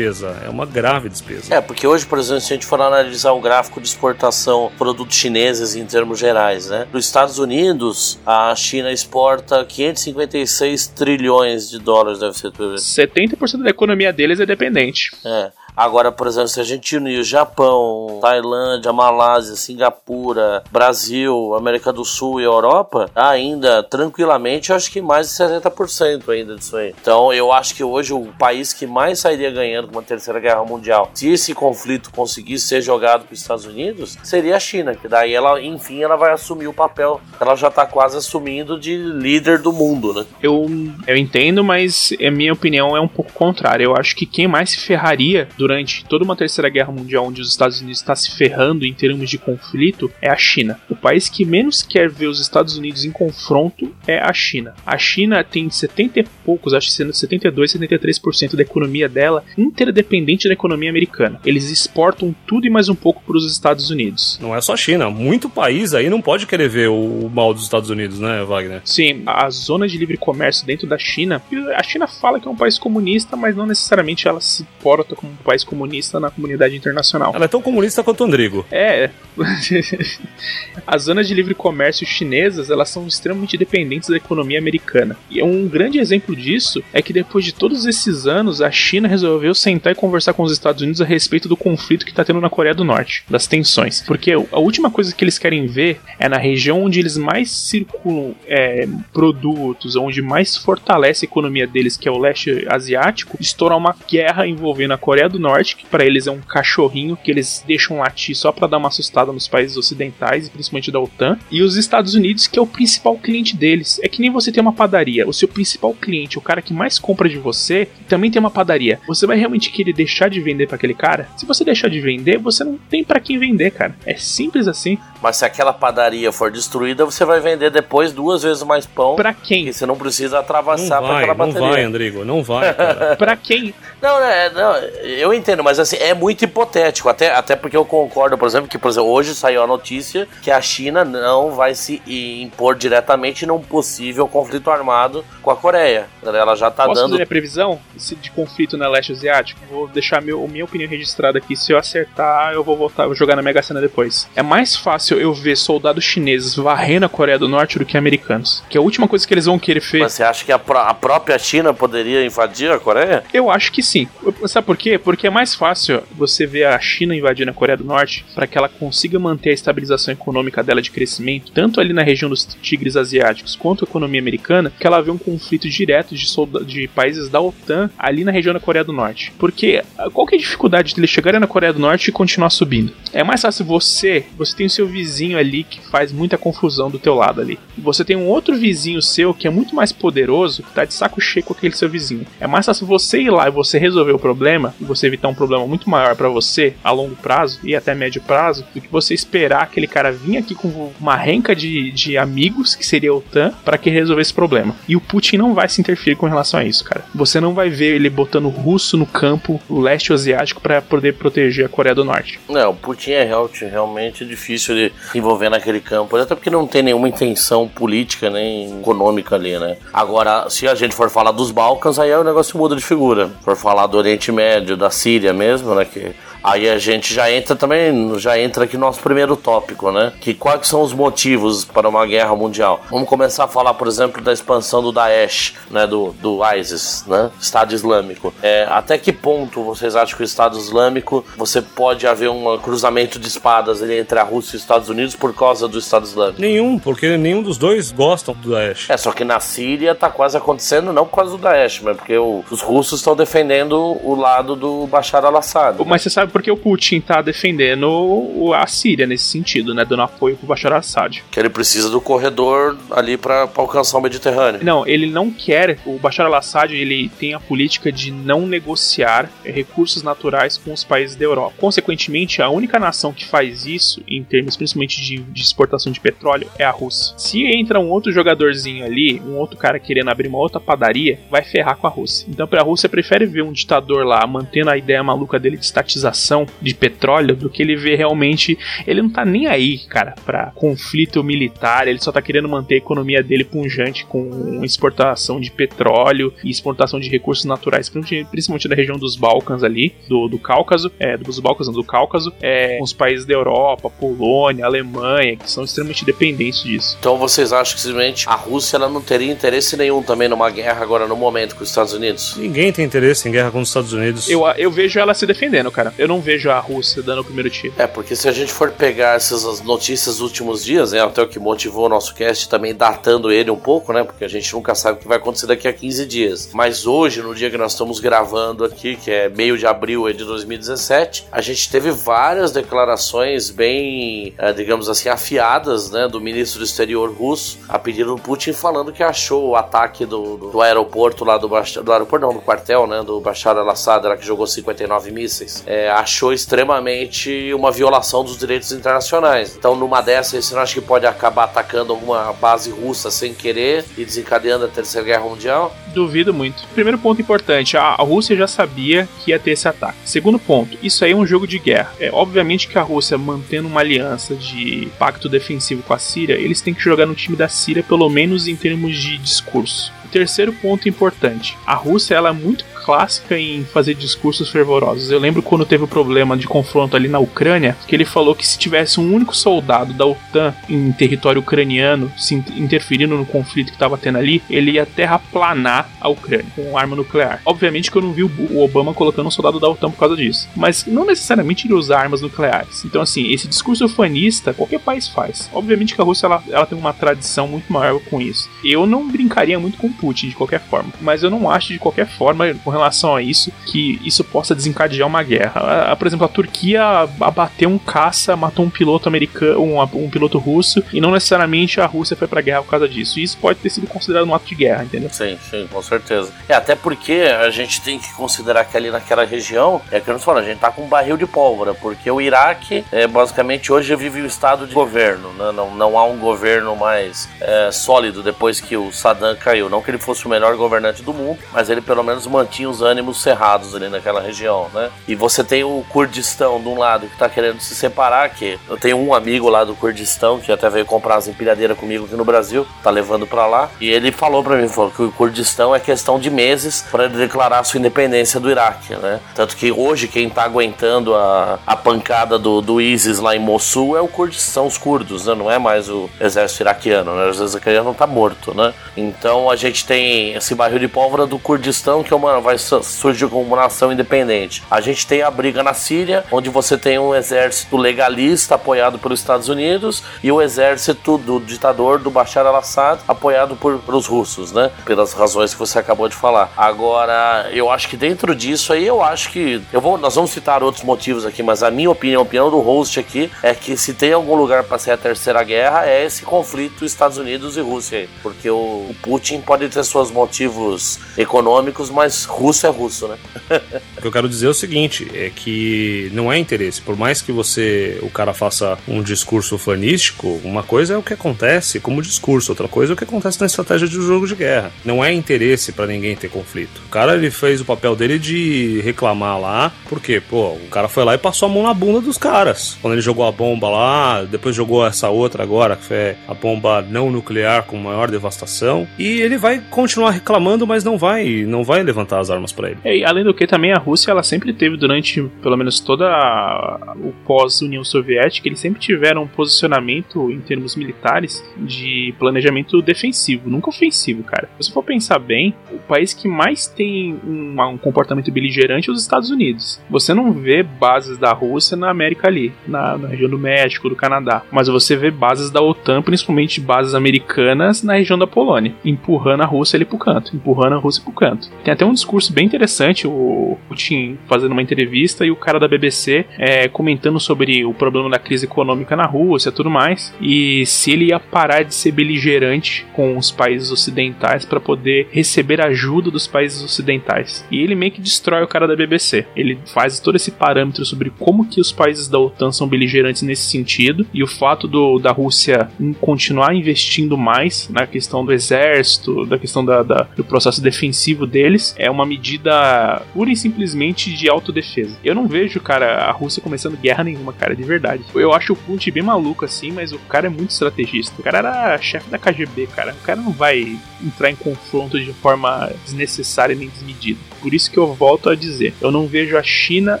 é uma grave despesa. É, porque hoje, por exemplo, se a gente for analisar o gráfico de exportação de produtos chineses em termos gerais, né? Dos Estados Unidos, a China exporta 556 trilhões de dólares, deve ser. 70% da economia deles é dependente. É. Agora, por exemplo, se a gente unir Japão, Tailândia, Malásia, Singapura, Brasil, América do Sul e Europa, ainda tranquilamente, eu acho que mais de 70% ainda disso aí. Então, eu acho que hoje o país que mais sairia ganhando com uma terceira guerra mundial, se esse conflito conseguisse ser jogado para os Estados Unidos, seria a China, que daí ela, enfim, ela vai assumir o papel, ela já está quase assumindo de líder do mundo, né? Eu, eu entendo, mas a minha opinião é um pouco contrária. Eu acho que quem mais se ferraria durante toda uma terceira guerra mundial, onde os Estados Unidos está se ferrando em termos de conflito, é a China. O país que menos quer ver os Estados Unidos em confronto é a China. A China tem 70 e poucos, acho que 72, 73% da economia dela interdependente da economia americana. Eles exportam tudo e mais um pouco para os Estados Unidos. Não é só a China, muito país aí não pode querer ver o mal dos Estados Unidos, né, Wagner? Sim, a zona de livre comércio dentro da China, a China fala que é um país comunista, mas não necessariamente ela se porta como um país comunista na comunidade internacional. Ela é tão comunista quanto o Andrigo. É. As zonas de livre comércio chinesas, elas são extremamente dependentes da economia americana. E um grande exemplo disso é que depois de todos esses anos, a China resolveu sentar e conversar com os Estados Unidos a respeito do conflito que está tendo na Coreia do Norte, das tensões. Porque a última coisa que eles querem ver é na região onde eles mais circulam é, produtos, onde mais fortalece a economia deles, que é o leste asiático, estourar uma guerra envolvendo a Coreia do Norte, que para eles é um cachorrinho que eles deixam latir só para dar uma assustada nos países ocidentais, principalmente da OTAN, e os Estados Unidos, que é o principal cliente deles. É que nem você tem uma padaria, o seu principal cliente, o cara que mais compra de você, também tem uma padaria. Você vai realmente querer deixar de vender para aquele cara? Se você deixar de vender, você não tem para quem vender, cara. É simples assim. Mas se aquela padaria for destruída, você vai vender depois duas vezes mais pão. Pra quem? Porque você não precisa atravessar Não para vai, aquela não bateria. vai, Andrigo, não vai, cara. pra quem? Não, é, não, eu entendo, mas assim, é muito hipotético. Até, até porque eu concordo, por exemplo, que por exemplo, hoje saiu a notícia que a China não vai se impor diretamente num possível conflito armado com a Coreia. Ela já tá Posso dando. fazer a previsão de conflito na leste asiático? Vou deixar meu, minha opinião registrada aqui. Se eu acertar, eu vou voltar, vou jogar na Mega Sena depois. É mais fácil eu ver soldados chineses varrendo a Coreia do Norte do que americanos. Que a última coisa que eles vão querer ver. Mas você acha que a, pró- a própria China poderia invadir a Coreia? Eu acho que sim. Sabe por quê? Porque é mais fácil você ver a China invadindo a Coreia do Norte para que ela consiga manter a estabilização econômica dela de crescimento, tanto ali na região dos tigres asiáticos quanto a economia americana, que ela vê um conflito direto de, de países da OTAN ali na região da Coreia do Norte. Porque ah, qual que é a dificuldade de eles chegarem na Coreia do Norte e continuar subindo? É mais fácil você, você tem o seu vizinho ali que faz muita confusão do teu lado ali. Você tem um outro vizinho seu que é muito mais poderoso, que tá de saco cheio com aquele seu vizinho. É mais fácil você ir lá e você resolver o problema, e você evitar um problema muito maior pra você a longo prazo e até médio prazo, do que você esperar aquele cara vir aqui com uma renca de, de amigos, que seria a OTAN, para que resolver esse problema. E o Putin não vai se interferir com relação a isso, cara. Você não vai ver ele botando russo no campo, o leste asiático, para poder proteger a Coreia do Norte. Não, o Putin é real- realmente difícil de se envolver naquele campo, até porque não tem nenhuma intenção política nem econômica ali, né? Agora, se a gente for falar dos Balcãs, aí o negócio muda de figura. Se for falar do Oriente Médio, da Síria mesmo, né? Que aí a gente já entra também, já entra aqui no nosso primeiro tópico, né? Que quais são os motivos para uma guerra mundial? Vamos começar a falar, por exemplo, da expansão do Daesh, né? Do, do ISIS, né? Estado Islâmico. É, até que ponto vocês acham que o Estado Islâmico você pode haver um cruzamento de espadas ali entre a Rússia e os Estados Unidos por causa do Estado Islâmico? Nenhum, porque nenhum dos dois gostam do Daesh. É, só que na Síria tá quase acontecendo não por causa do Daesh, mas porque o- os russos estão defendendo o lado do Bashar al-Assad. Mas você sabe por que o Putin tá defendendo a Síria nesse sentido, né? Dando apoio pro Bashar al-Assad. Que ele precisa do corredor ali para alcançar o Mediterrâneo. Não, ele não quer. O Bashar al-Assad ele tem a política de não negociar recursos naturais com os países da Europa. Consequentemente, a única nação que faz isso, em termos principalmente de, de exportação de petróleo, é a Rússia. Se entra um outro jogadorzinho ali, um outro cara querendo abrir uma outra padaria, vai ferrar com a Rússia. Então, pra Rússia, prefere ver um ditador lá mantendo a ideia maluca dele de estatização exportação de petróleo do que ele vê realmente. Ele não tá nem aí, cara, pra conflito militar, ele só tá querendo manter a economia dele punjante com exportação de petróleo e exportação de recursos naturais, principalmente da região dos Balcãs ali, do, do Cáucaso, é, dos Balcãs, não, do Cáucaso, é, com os países da Europa, Polônia, Alemanha, que são extremamente dependentes disso. Então vocês acham que simplesmente a Rússia ela não teria interesse nenhum também numa guerra agora no momento com os Estados Unidos? Ninguém tem interesse em guerra com os Estados Unidos. Eu, eu vejo ela se defendendo, cara. Eu não vejo a Rússia dando o primeiro tiro. É, porque se a gente for pegar essas notícias dos últimos dias, né, até o que motivou o nosso cast também datando ele um pouco, né, porque a gente nunca sabe o que vai acontecer daqui a 15 dias. Mas hoje, no dia que nós estamos gravando aqui, que é meio de abril de 2017, a gente teve várias declarações bem, é, digamos assim, afiadas, né, do ministro do exterior russo, a pedido do Putin, falando que achou o ataque do, do, do aeroporto lá do, do aeroporto, não, do quartel, né, do Bashar al-Assad, lá que jogou 59 mísseis, é, achou extremamente uma violação dos direitos internacionais. Então, numa dessas, você não acha que pode acabar atacando alguma base russa sem querer e desencadeando a Terceira Guerra Mundial? Duvido muito. Primeiro ponto importante, a Rússia já sabia que ia ter esse ataque. Segundo ponto, isso aí é um jogo de guerra. É obviamente que a Rússia mantendo uma aliança de pacto defensivo com a Síria, eles têm que jogar no time da Síria pelo menos em termos de discurso. Terceiro ponto importante: a Rússia ela é muito clássica em fazer discursos fervorosos. Eu lembro quando teve o problema de confronto ali na Ucrânia, que ele falou que se tivesse um único soldado da OTAN em território ucraniano se interferindo no conflito que estava tendo ali, ele ia terraplanar a Ucrânia com arma nuclear. Obviamente que eu não vi o Obama colocando um soldado da OTAN por causa disso, mas não necessariamente ele usar armas nucleares. Então, assim, esse discurso ufanista qualquer país faz. Obviamente que a Rússia ela, ela tem uma tradição muito maior com isso. Eu não brincaria muito com Putin de qualquer forma, mas eu não acho de qualquer forma com relação a isso que isso possa desencadear uma guerra. Por exemplo, a Turquia abateu um caça, matou um piloto americano, um, um piloto russo, e não necessariamente a Rússia foi pra guerra por causa disso. E isso pode ter sido considerado um ato de guerra, entendeu? Sim, sim, com certeza. É, até porque a gente tem que considerar que ali naquela região, é que eu não falo, a gente tá com um barril de pólvora, porque o Iraque, é, basicamente, hoje vive o estado de governo, né? não, não há um governo mais é, sólido depois que o Saddam caiu. Não que ele fosse o melhor governante do mundo, mas ele pelo menos mantinha tinha os ânimos cerrados ali naquela região, né? E você tem o Kurdistão de um lado que tá querendo se separar, que eu tenho um amigo lá do Kurdistão que até veio comprar as empilhadeiras comigo aqui no Brasil, tá levando para lá, e ele falou para mim, falou que o Kurdistão é questão de meses para ele declarar sua independência do Iraque, né? Tanto que hoje quem tá aguentando a, a pancada do, do ISIS lá em Mossul é o Kurdistão, os curdos, né? Não é mais o exército iraquiano, né? O exército iraquiano tá morto, né? Então a gente tem esse barril de pólvora do Kurdistão que é uma vai surgir como uma nação independente. A gente tem a briga na Síria, onde você tem um exército legalista apoiado pelos Estados Unidos e o exército do ditador do Bashar al-Assad apoiado por, pelos russos, né? Pelas razões que você acabou de falar. Agora, eu acho que dentro disso aí, eu acho que eu vou, nós vamos citar outros motivos aqui, mas a minha opinião, a opinião do host aqui é que se tem algum lugar para ser a terceira guerra é esse conflito Estados Unidos e Rússia, porque o, o Putin pode ter seus motivos econômicos, mas russo é russo, né? o que eu quero dizer é o seguinte, é que não é interesse. Por mais que você, o cara faça um discurso fanístico, uma coisa é o que acontece como discurso, outra coisa é o que acontece na estratégia de um jogo de guerra. Não é interesse para ninguém ter conflito. O cara, ele fez o papel dele de reclamar lá, porque, pô, o cara foi lá e passou a mão na bunda dos caras. Quando ele jogou a bomba lá, depois jogou essa outra agora, que foi a bomba não nuclear com maior devastação, e ele vai continuar reclamando, mas não vai, não vai levantar as armas para ele. É, e além do que também a Rússia ela sempre teve durante pelo menos toda a, o pós União Soviética eles sempre tiveram um posicionamento em termos militares de planejamento defensivo, nunca ofensivo, cara. Se você for pensar bem, o país que mais tem um, um comportamento beligerante é os Estados Unidos. Você não vê bases da Rússia na América ali, na, na região do México, do Canadá, mas você vê bases da OTAN, principalmente bases americanas na região da Polônia, empurrando a Rússia ali pro canto, empurrando a Rússia pro canto. Tem até um discurso bem interessante, o Putin fazendo uma entrevista e o cara da BBC é, comentando sobre o problema da crise econômica na Rússia tudo mais, e se ele ia parar de ser beligerante com os países ocidentais para poder receber ajuda dos países ocidentais. E ele meio que destrói o cara da BBC. Ele faz todo esse parâmetro sobre como que os países da OTAN são beligerantes nesse sentido e o fato do, da Rússia continuar investindo mais na questão do exército, da questão da, da, do processo defensivo deles, é uma medida pura e simplesmente de autodefesa. Eu não vejo, cara, a Rússia começando guerra nenhuma, cara, de verdade. Eu acho o Putin bem maluco assim, mas o cara é muito estrategista. O cara era chefe da KGB, cara. O cara não vai entrar em confronto de forma desnecessária nem desmedida. Por isso que eu volto a dizer, eu não vejo a China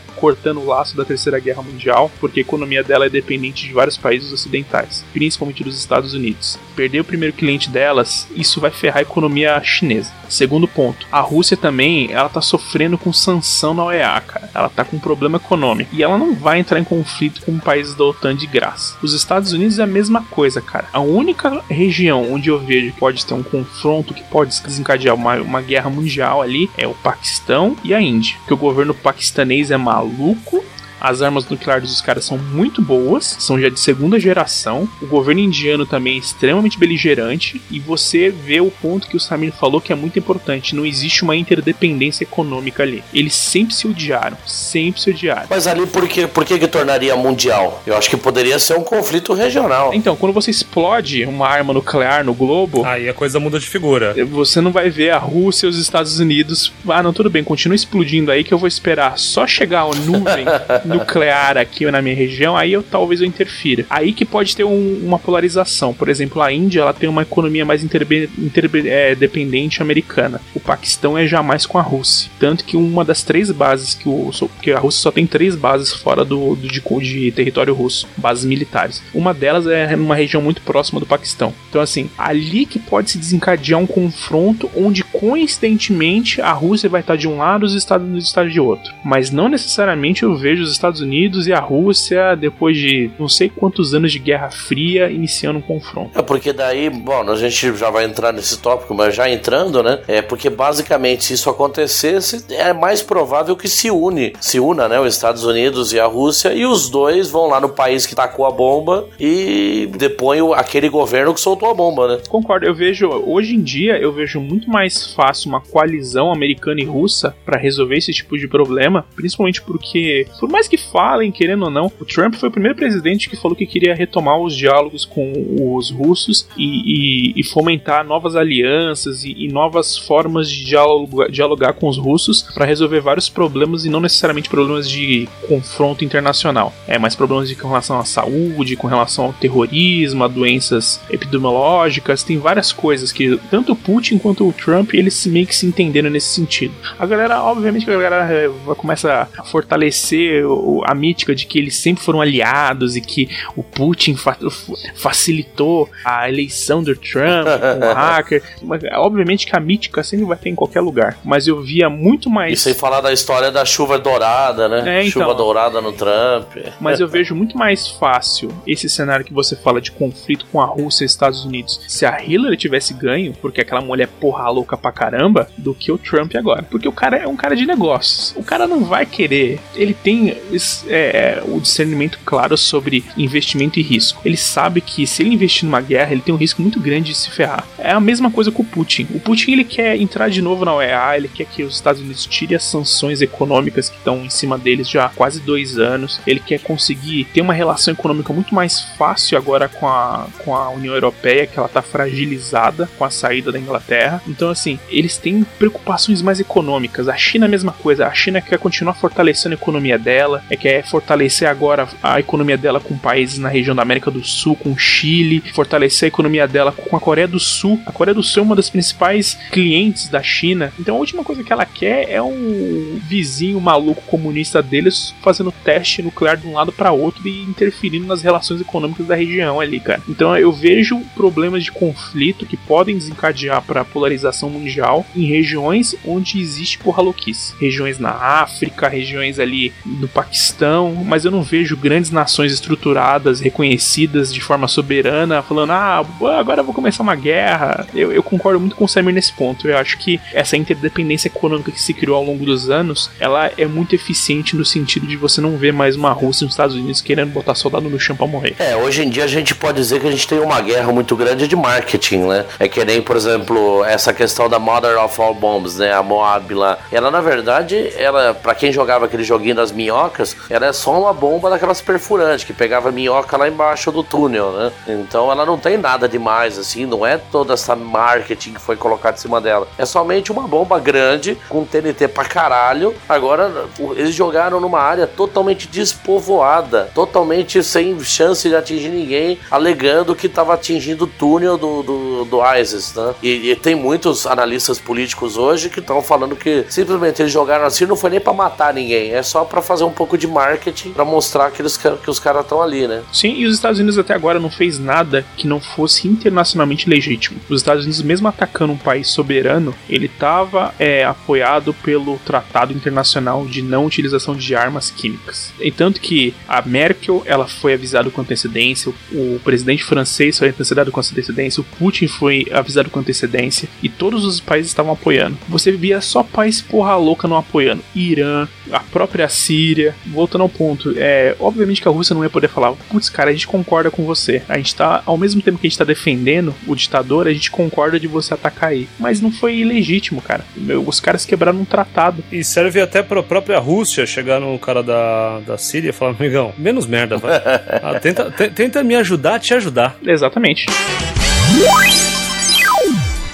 cortando o laço da Terceira Guerra Mundial, porque a economia dela é dependente de vários países ocidentais, principalmente dos Estados Unidos. Perder o primeiro cliente delas, isso vai ferrar a economia chinesa. Segundo ponto, a Rússia também, ela tá sofrendo com sanção na OEA, cara. Ela tá com problema econômico e ela não vai entrar em conflito com países da OTAN de graça. Os Estados Unidos é a mesma coisa, cara. A única região onde eu vejo que pode ter um confronto que pode desencadear uma, uma guerra mundial ali é o Paquistão e a Índia. Que o governo paquistanês é maluco as armas nucleares dos caras são muito boas, são já de segunda geração. O governo indiano também é extremamente beligerante. E você vê o ponto que o Samir falou que é muito importante: não existe uma interdependência econômica ali. Eles sempre se odiaram, sempre se odiaram. Mas ali por que, por que, que tornaria mundial? Eu acho que poderia ser um conflito regional. Então, quando você explode uma arma nuclear no globo. Aí a coisa muda de figura. Você não vai ver a Rússia e os Estados Unidos. Ah, não, tudo bem, continua explodindo aí que eu vou esperar só chegar a nuvem nuclear aqui na minha região, aí eu talvez eu interfira. Aí que pode ter um, uma polarização. Por exemplo, a Índia ela tem uma economia mais interdependente é, americana. O Paquistão é jamais com a Rússia. Tanto que uma das três bases que o. que a Rússia só tem três bases fora do, do de, de território russo, bases militares. Uma delas é numa região muito próxima do Paquistão. Então, assim, ali que pode se desencadear um confronto onde coincidentemente a Rússia vai estar de um lado e os Estados Unidos estar de outro. Mas não necessariamente eu vejo os Estados Unidos e a Rússia, depois de não sei quantos anos de Guerra Fria, iniciando um confronto. É porque daí, bom, a gente já vai entrar nesse tópico, mas já entrando, né? É porque basicamente se isso acontecesse, é mais provável que se une, se una, né, os Estados Unidos e a Rússia e os dois vão lá no país que tacou a bomba e depõem aquele governo que soltou a bomba, né? Concordo, eu vejo hoje em dia eu vejo muito mais fácil uma coalizão americana e russa para resolver esse tipo de problema, principalmente porque por mais que falem, querendo ou não, o Trump foi o primeiro presidente que falou que queria retomar os diálogos com os russos e, e, e fomentar novas alianças e, e, novas formas de dialogar, dialogar com os russos para resolver vários problemas e não necessariamente problemas de confronto internacional. É, mais problemas de, com relação à saúde, com relação ao terrorismo, a doenças epidemiológicas, tem várias coisas que tanto o Putin quanto o Trump eles meio que se entenderam nesse sentido. A galera, obviamente, a galera eh, começa a fortalecer a mítica de que eles sempre foram aliados e que o Putin fa facilitou a eleição do Trump com o hacker. Mas, obviamente que a mítica sempre vai ter em qualquer lugar. Mas eu via muito mais. E sem falar da história da chuva dourada, né? É, então... Chuva dourada no Trump. Mas eu vejo muito mais fácil esse cenário que você fala de conflito com a Rússia e Estados Unidos se a Hillary tivesse ganho, porque aquela mulher porra louca pra caramba, do que o Trump agora. Porque o cara é um cara de negócios. O cara não vai querer. Ele tem é, o discernimento claro sobre investimento e risco. Ele sabe que se ele investir numa guerra, ele tem um risco muito grande de se ferrar. É a mesma coisa com o Putin. O Putin ele quer entrar de novo na OEA, ele quer que os Estados Unidos tirem as sanções econômicas que estão em cima deles já há quase dois anos. Ele quer conseguir ter uma relação econômica muito mais fácil agora com a, com a União Europeia, que ela está fragilizada com a saída da Inglaterra. Então, assim, eles têm preocupações mais econômicas. A China é a mesma coisa. A China quer continuar fortalecendo a economia dela, é quer fortalecer agora a economia dela com países na região da América do Sul, com Chile, fortalecer a economia dela com a Coreia do Sul. A Coreia do Sul é uma das principais clientes da China. Então a última coisa que ela quer é um vizinho maluco comunista deles fazendo teste nuclear de um lado para outro e interferindo nas relações econômicas da região ali, cara. Então eu vejo problemas de conflito que podem desencadear para polarização mundial em regiões onde existe porra louquice. Regiões na África, regiões ali no Paquistão questão, mas eu não vejo grandes nações estruturadas, reconhecidas de forma soberana, falando, ah, agora vou começar uma guerra. Eu, eu concordo muito com o Samir nesse ponto. Eu acho que essa interdependência econômica que se criou ao longo dos anos, ela é muito eficiente no sentido de você não ver mais uma Rússia e os Estados Unidos querendo botar soldado no chão pra morrer. É, hoje em dia a gente pode dizer que a gente tem uma guerra muito grande de marketing, né? É que nem, por exemplo, essa questão da Mother of All Bombs, né? A Moab lá. Ela, na verdade, ela, para quem jogava aquele joguinho das minhocas, minhocas, ela é só uma bomba daquelas perfurantes que pegava minhoca lá embaixo do túnel, né? Então ela não tem nada demais, assim, não é toda essa marketing que foi colocado em cima dela. É somente uma bomba grande com TNT pra caralho. Agora, eles jogaram numa área totalmente despovoada, totalmente sem chance de atingir ninguém, alegando que estava atingindo o túnel do, do, do ISIS, né? E, e tem muitos analistas políticos hoje que estão falando que simplesmente eles jogaram assim, não foi nem para matar ninguém, é só para fazer um pouco de marketing para mostrar que, eles, que os caras estão ali, né? Sim, e os Estados Unidos até agora não fez nada que não fosse internacionalmente legítimo. Os Estados Unidos, mesmo atacando um país soberano, ele estava é, apoiado pelo Tratado Internacional de Não Utilização de Armas Químicas. E tanto que a Merkel ela foi avisada com antecedência, o, presidente francês foi avisado com antecedência, o Putin foi avisado com antecedência e todos os países estavam apoiando. Você via só país porra louca não apoiando. Irã, a própria Síria. Voltando ao ponto, é obviamente que a Rússia não ia poder falar, putz, cara, a gente concorda com você. A gente tá, ao mesmo tempo que a gente tá defendendo o ditador, a gente concorda de você atacar aí. Mas não foi ilegítimo, cara. Os caras quebraram um tratado. E serve até pra própria Rússia chegar no cara da, da Síria e falar, amigão, menos merda, vai. ah, tenta, tenta me ajudar a te ajudar. Exatamente.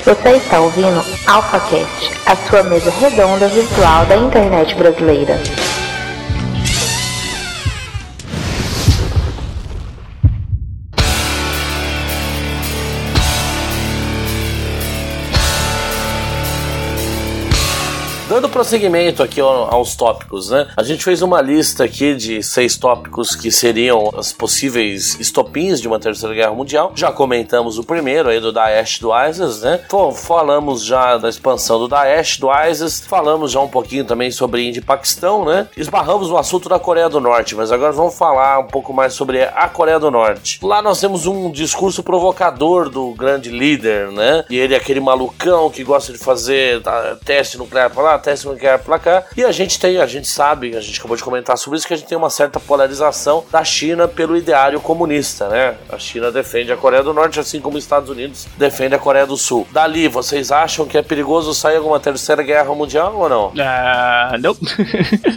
Você está ouvindo AlphaCast, a sua mesa redonda virtual da internet brasileira. Dando prosseguimento aqui aos tópicos, né? A gente fez uma lista aqui de seis tópicos que seriam as possíveis estopins de uma terceira guerra mundial. Já comentamos o primeiro aí do Daesh do ISIS, né? Falamos já da expansão do Daesh do ISIS, falamos já um pouquinho também sobre Índia e Paquistão, né? Esbarramos no assunto da Coreia do Norte, mas agora vamos falar um pouco mais sobre a Coreia do Norte. Lá nós temos um discurso provocador do grande líder, né? E ele é aquele malucão que gosta de fazer tá, teste nuclear pra lá, teste nuclear pra cá. E a gente tem, a gente sabe, a gente acabou de comentar sobre isso, que a gente tem uma certa polarização da China pelo ideário comunista, né? A China defende a Coreia do Norte, assim como os Estados Unidos defende a Coreia do Sul. Dali, vocês acham que é perigoso sair alguma terceira guerra mundial ou não? Ah, uh, não.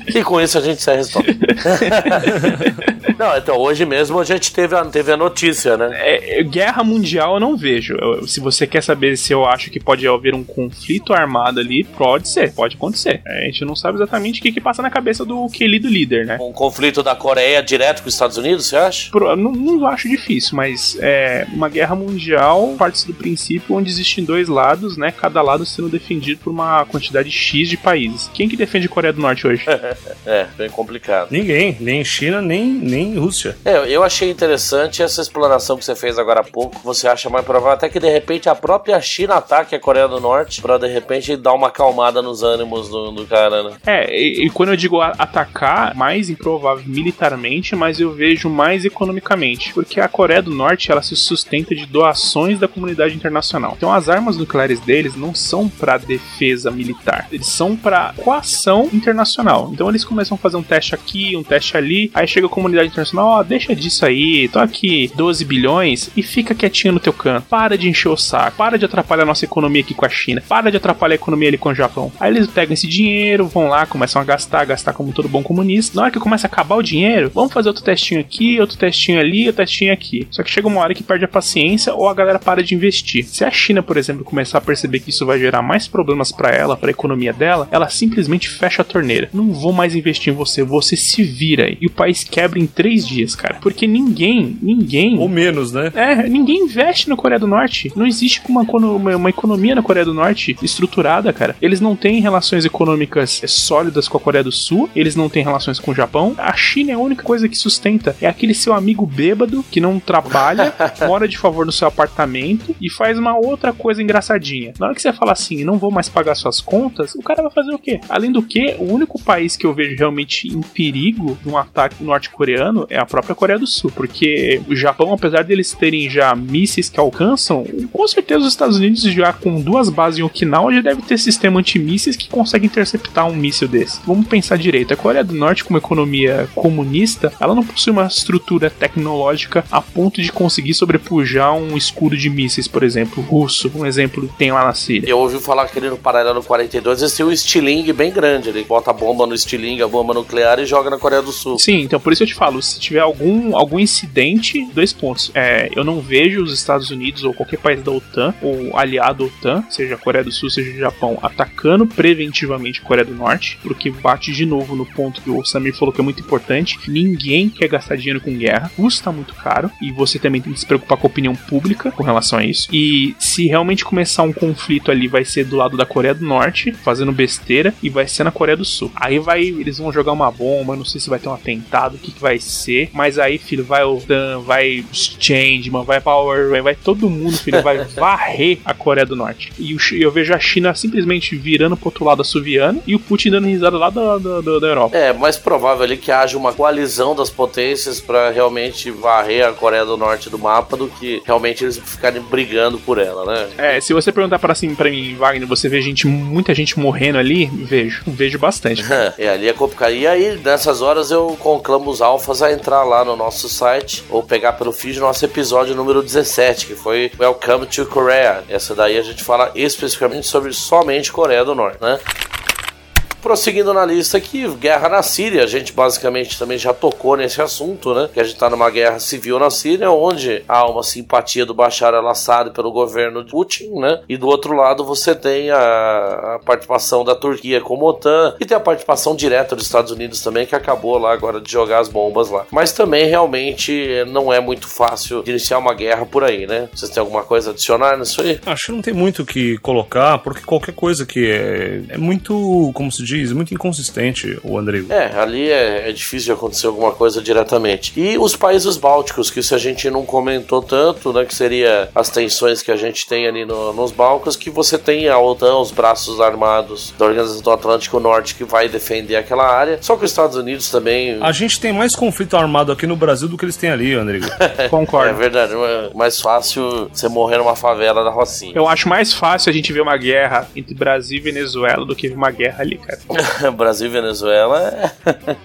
e com isso a gente se responde. não, então hoje mesmo a gente teve a, teve a notícia, né? É, guerra mundial eu não vejo. Eu, se você quer saber se eu acho que pode haver um conflito armado ali, pode ser, pode acontecer. A gente não sabe exatamente o que, que passa na cabeça do querido líder, né? Um conflito da Coreia direto com os Estados Unidos, você acha? Pro, não, não, acho difícil, mas é, uma guerra mundial parte do princípio onde existem dois lados, né? Cada lado sendo defendido por uma quantidade X de países. Quem que defende a Coreia do Norte hoje? é, bem complicado. Ninguém, nem China, nem, nem Rússia. É, eu achei interessante essa explanação que você fez agora há pouco. Você acha mais provável até que de repente a própria China ataque a Coreia do Norte para de repente dar uma acalmada nos ânimos do, do cara, né? É, e, e, quando eu digo atacar, mais improvável militarmente, mas eu vejo mais economicamente, porque a Coreia do Norte ela se sustenta de doações da comunidade internacional. Então as armas nucleares deles não são para defesa militar, eles são para coação internacional. Então eles começam a fazer um teste aqui, um teste ali, aí chega a comunidade internacional, ó, oh, deixa disso aí, tô aqui 12 bilhões e fica quietinho no teu canto. Para de encher o saco, para de atrapalhar a nossa economia aqui com a China, para de atrapalhar a economia ali com o Japão. Aí eles pegam esse dinheiro, vão lá, começam a gastar, gastar como todo bom comunista. Na hora que começa a acabar o dinheiro, vamos fazer outro testinho aqui, outro testinho ali, outro testinho aqui. Só que chega uma hora que perde a paciência ou a galera para de investir. Se a China, por exemplo, começar a perceber que isso vai gerar mais problemas para ela, para a economia dela, ela simplesmente fecha a torneira. Não vou mais investir em você, você se vira aí. E o país quebra em três dias, cara. Porque ninguém, ninguém. Ou menos, né? É, ninguém investe na Coreia do Norte. Não existe uma, uma, uma economia na Coreia do Norte estruturada, cara. Eles não têm relações econômicas sólidas com a Coreia do Sul, eles não têm relações com o Japão. A China é a única coisa que sustenta. É aquele seu amigo bêbado que não trabalha, mora de favor no seu apartamento e faz uma outra coisa engraçadinha. Na hora que você fala assim, não vou mais pagar suas contas, o cara vai fazer o quê? Além do que, o único país que eu vejo realmente em perigo de um ataque norte-coreano é a própria Coreia do Sul, porque o Japão, apesar deles terem já mísseis que alcançam, com certeza os Estados Unidos já com duas bases em Okinawa já deve ter sistema antimísseis que consegue interceptar um míssil desse? Vamos pensar direito. A Coreia do Norte, como economia comunista, ela não possui uma estrutura tecnológica a ponto de conseguir sobrepujar um escudo de mísseis, por exemplo, russo. Um exemplo tem lá na Síria. Eu ouvi falar que ele no Paralelo 42 eles têm um estilingue bem grande. Ele bota a bomba no estilingue, a bomba nuclear e joga na Coreia do Sul. Sim, então por isso eu te falo, se tiver algum, algum incidente, dois pontos. É, eu não vejo os Estados Unidos ou qualquer país da OTAN, ou aliado OTAN, seja a Coreia do Sul, seja o Japão, atacando preventivamente a Coreia do Norte, porque bate de novo no ponto que o Samir falou que é muito importante. Ninguém quer gastar dinheiro com guerra, custa muito caro, e você também tem que se preocupar com a opinião pública com relação a isso. E se realmente começar um conflito ali, vai ser do lado da Coreia do Norte, fazendo besteira, e vai ser na Coreia do Sul. Aí vai, eles vão jogar uma bomba, não sei se vai ter um atentado, o que, que vai ser, mas aí, filho, vai o Dan, vai os Changeman, vai Power, vai, todo mundo, filho, vai varrer a Coreia do Norte. E o Chi- eu vejo a China simplesmente virando pro outro lado assoviando e o Putin dando risada lá da, da, da- Europa. É, mais provável ali que haja uma coalizão das potências pra realmente varrer a Coreia do Norte do mapa do que realmente eles ficarem brigando por ela, né? É, se você perguntar para assim, para mim, Wagner, você vê gente, muita gente morrendo ali? Vejo, vejo bastante. É, ali é complicado. E aí, nessas horas, eu conclamo os alfas a entrar lá no nosso site ou pegar pelo feed nosso episódio número 17, que foi Welcome to Korea. Essa daí a gente fala especificamente sobre somente Coreia do Norte, né? that. Prosseguindo na lista aqui, guerra na Síria. A gente basicamente também já tocou nesse assunto, né? Que a gente tá numa guerra civil na Síria, onde há uma simpatia do Bashar al-Assad pelo governo de Putin, né? E do outro lado você tem a, a participação da Turquia como OTAN e tem a participação direta dos Estados Unidos também, que acabou lá agora de jogar as bombas lá. Mas também realmente não é muito fácil iniciar uma guerra por aí, né? Vocês têm alguma coisa a adicionar nisso aí? Acho que não tem muito o que colocar, porque qualquer coisa que é, é muito, como se diz, muito inconsistente, o Andrigo. É, ali é, é difícil de acontecer alguma coisa diretamente. E os países bálticos, que isso a gente não comentou tanto, né? Que seria as tensões que a gente tem ali no- nos Balcãs, que você tem a OTAN, os braços armados da Organização do Atlântico Norte, que vai defender aquela área. Só que os Estados Unidos também. A gente tem mais conflito armado aqui no Brasil do que eles têm ali, Andrigo. É Concordo. verdade, é mais fácil você morrer numa favela da Rocinha. Eu acho mais fácil a gente ver uma guerra entre Brasil e Venezuela do que ver uma guerra ali, cara. Brasil e Venezuela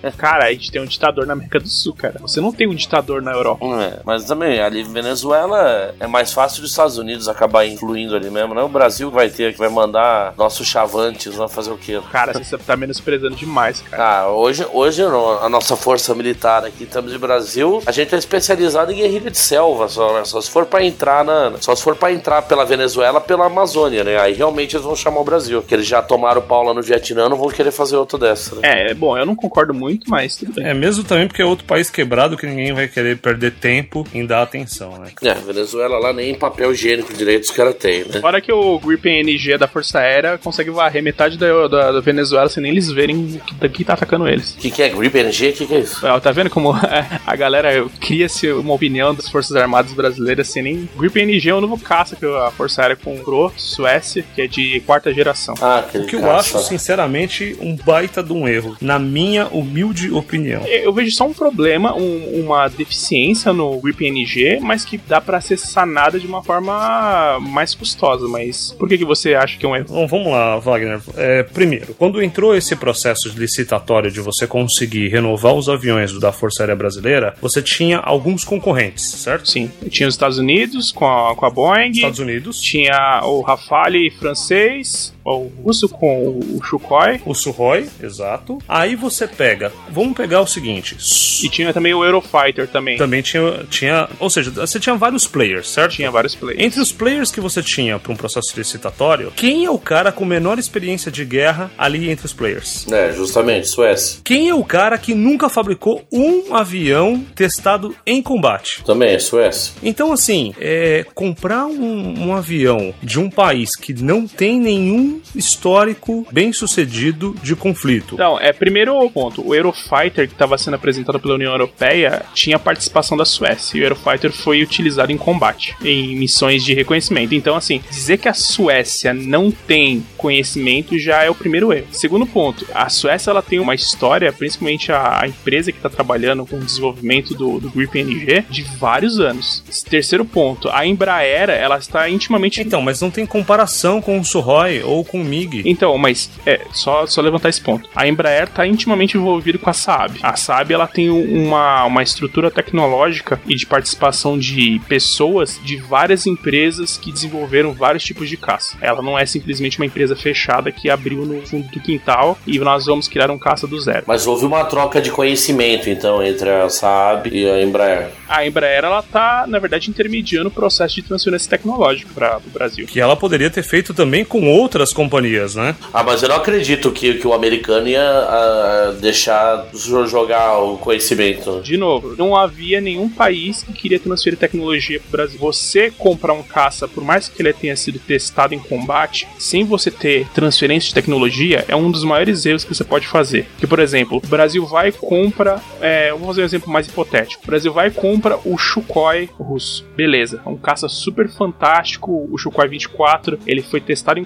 é. Cara, a gente tem um ditador na América do Sul, cara. Você não tem um ditador na Europa. É, mas também, ali Venezuela é mais fácil dos Estados Unidos acabar influindo ali mesmo, né? O Brasil vai ter que vai mandar nossos chavantes lá fazer o quê? Cara, você tá menosprezando demais, cara. Ah, hoje, hoje a nossa força militar aqui, estamos de Brasil, a gente é especializado em guerrilha de selva, só, né? só se for pra entrar na, só se for para entrar pela Venezuela, pela Amazônia, né? Aí realmente eles vão chamar o Brasil, que eles já tomaram pau lá no Vietnã, não vão querer fazer outra dessa, né? É, bom, eu não concordo muito, mas tudo bem. É mesmo também porque é outro país quebrado que ninguém vai querer perder tempo em dar atenção, né? É, Venezuela lá nem papel higiênico direito os caras têm, né? Fora que o Grip NG da Força Aérea consegue varrer metade da, da, da Venezuela sem nem eles verem o que, que tá atacando eles. O que, que é Grip NG? O que, que é isso? Tá vendo como a galera cria-se uma opinião das Forças Armadas brasileiras sem nem. Grip NG é o novo caça que a Força Aérea comprou, Suécia, que é de quarta geração. Ah, aquele O que eu acho, sinceramente, um baita de um erro, na minha humilde opinião. Eu vejo só um problema, um- uma deficiência no Grip NG, mas que dá pra ser sanada de uma forma mais custosa. Mas por que, que você acha que é um erro? Bom, vamos lá, Wagner. É, primeiro, quando entrou esse processo de licitatório de você conseguir renovar os aviões da Força Aérea Brasileira, você tinha alguns concorrentes, certo? Sim, tinha os Estados Unidos com a, com a Boeing, Estados Unidos, tinha o Rafale francês, o russo com o Sukhoi, o Suhoi, exato. Aí você pega, vamos pegar o seguinte, e tinha também o Eurofighter também. também tinha, tinha, ou seja, você tinha vários players, certo? Tinha vários players. Entre os players que você tinha para um processo licitatório, quem é o cara com menor experiência de guerra ali entre os players? É, justamente, Suécia. Quem é o cara que nunca fabricou um avião testado em combate? Também é Suécia. Então, assim, é, comprar um, um avião de um país que não tem nenhum histórico bem sucedido de conflito. Então, é, primeiro ponto, o Eurofighter que estava sendo apresentado pela União Europeia tinha participação da Suécia, e o Eurofighter foi utilizado em combate, em missões de reconhecimento. Então, assim, dizer que a Suécia não tem conhecimento já é o primeiro erro. Segundo ponto, a Suécia ela tem uma história, principalmente a, a empresa que está trabalhando com o desenvolvimento do, do Grip NG, de vários anos. Terceiro ponto, a Embraer, ela está intimamente Então, mas não tem comparação com o Suhoi ou com o MiG. Então, mas é só, só levantar esse ponto. A Embraer está intimamente envolvida com a Saab. A Saab ela tem uma, uma estrutura tecnológica e de participação de pessoas de várias empresas que desenvolveram vários tipos de caça. Ela não é simplesmente uma empresa fechada que abriu no fundo do quintal e nós vamos criar um caça do zero. Mas houve uma troca de conhecimento, então, entre a Saab e a Embraer. A Embraer, ela tá, na verdade, intermediando o processo de transferência tecnológica para o Brasil. Que ela poderia ter feito também com outras companhias, né? Ah, mas eu não acredito que, que o americano ia ah, deixar jogar o conhecimento. De novo, não havia nenhum país que queria transferir tecnologia para o Brasil. Você comprar um caça, por mais que ele tenha sido testado em combate, sem você ter transferência de tecnologia, é um dos maiores erros que você pode fazer. Que, por exemplo, o Brasil vai e compra. É, vou fazer um exemplo mais hipotético. O Brasil vai e compra o Sukhoi russo. Beleza, é um caça super fantástico. O Sukhoi 24 ele foi testado em